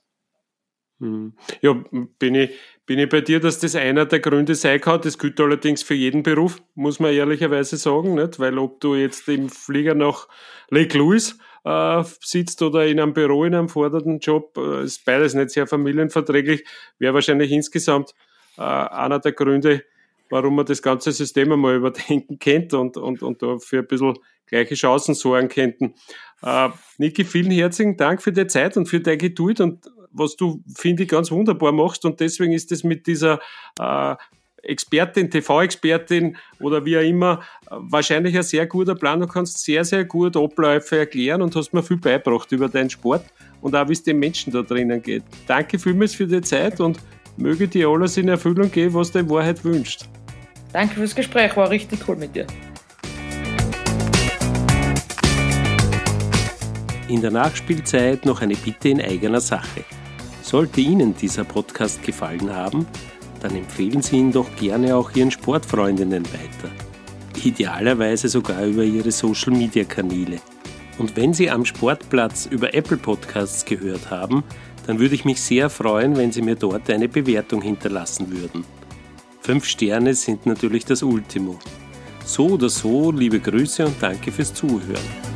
Hm. Ja, bin ich, bin ich bei dir, dass das einer der Gründe sein kann. Das gilt allerdings für jeden Beruf, muss man ehrlicherweise sagen, nicht? Weil ob du jetzt im Flieger nach Lake Louis äh, sitzt oder in einem Büro, in einem fordernden Job, äh, ist beides nicht sehr familienverträglich, wäre wahrscheinlich insgesamt äh, einer der Gründe, warum man das ganze System einmal überdenken könnte und, und, und da für ein bisschen gleiche Chancen sorgen könnten. Niki, vielen herzlichen Dank für die Zeit und für deine Geduld und was du, finde ich, ganz wunderbar machst. Und deswegen ist es mit dieser äh, Expertin, TV-Expertin oder wie auch immer, wahrscheinlich ein sehr guter Plan. Du kannst sehr, sehr gut Abläufe erklären und hast mir viel beigebracht über deinen Sport und auch wie es den Menschen da drinnen geht. Danke vielmals für die Zeit und möge dir alles in Erfüllung gehen, was du in Wahrheit wünscht. Danke fürs Gespräch, war richtig cool mit dir. In der Nachspielzeit noch eine Bitte in eigener Sache. Sollte Ihnen dieser Podcast gefallen haben, dann empfehlen Sie ihn doch gerne auch Ihren Sportfreundinnen weiter. Idealerweise sogar über Ihre Social-Media-Kanäle. Und wenn Sie am Sportplatz über Apple Podcasts gehört haben, dann würde ich mich sehr freuen, wenn Sie mir dort eine Bewertung hinterlassen würden. Fünf Sterne sind natürlich das Ultimo. So oder so, liebe Grüße und danke fürs Zuhören.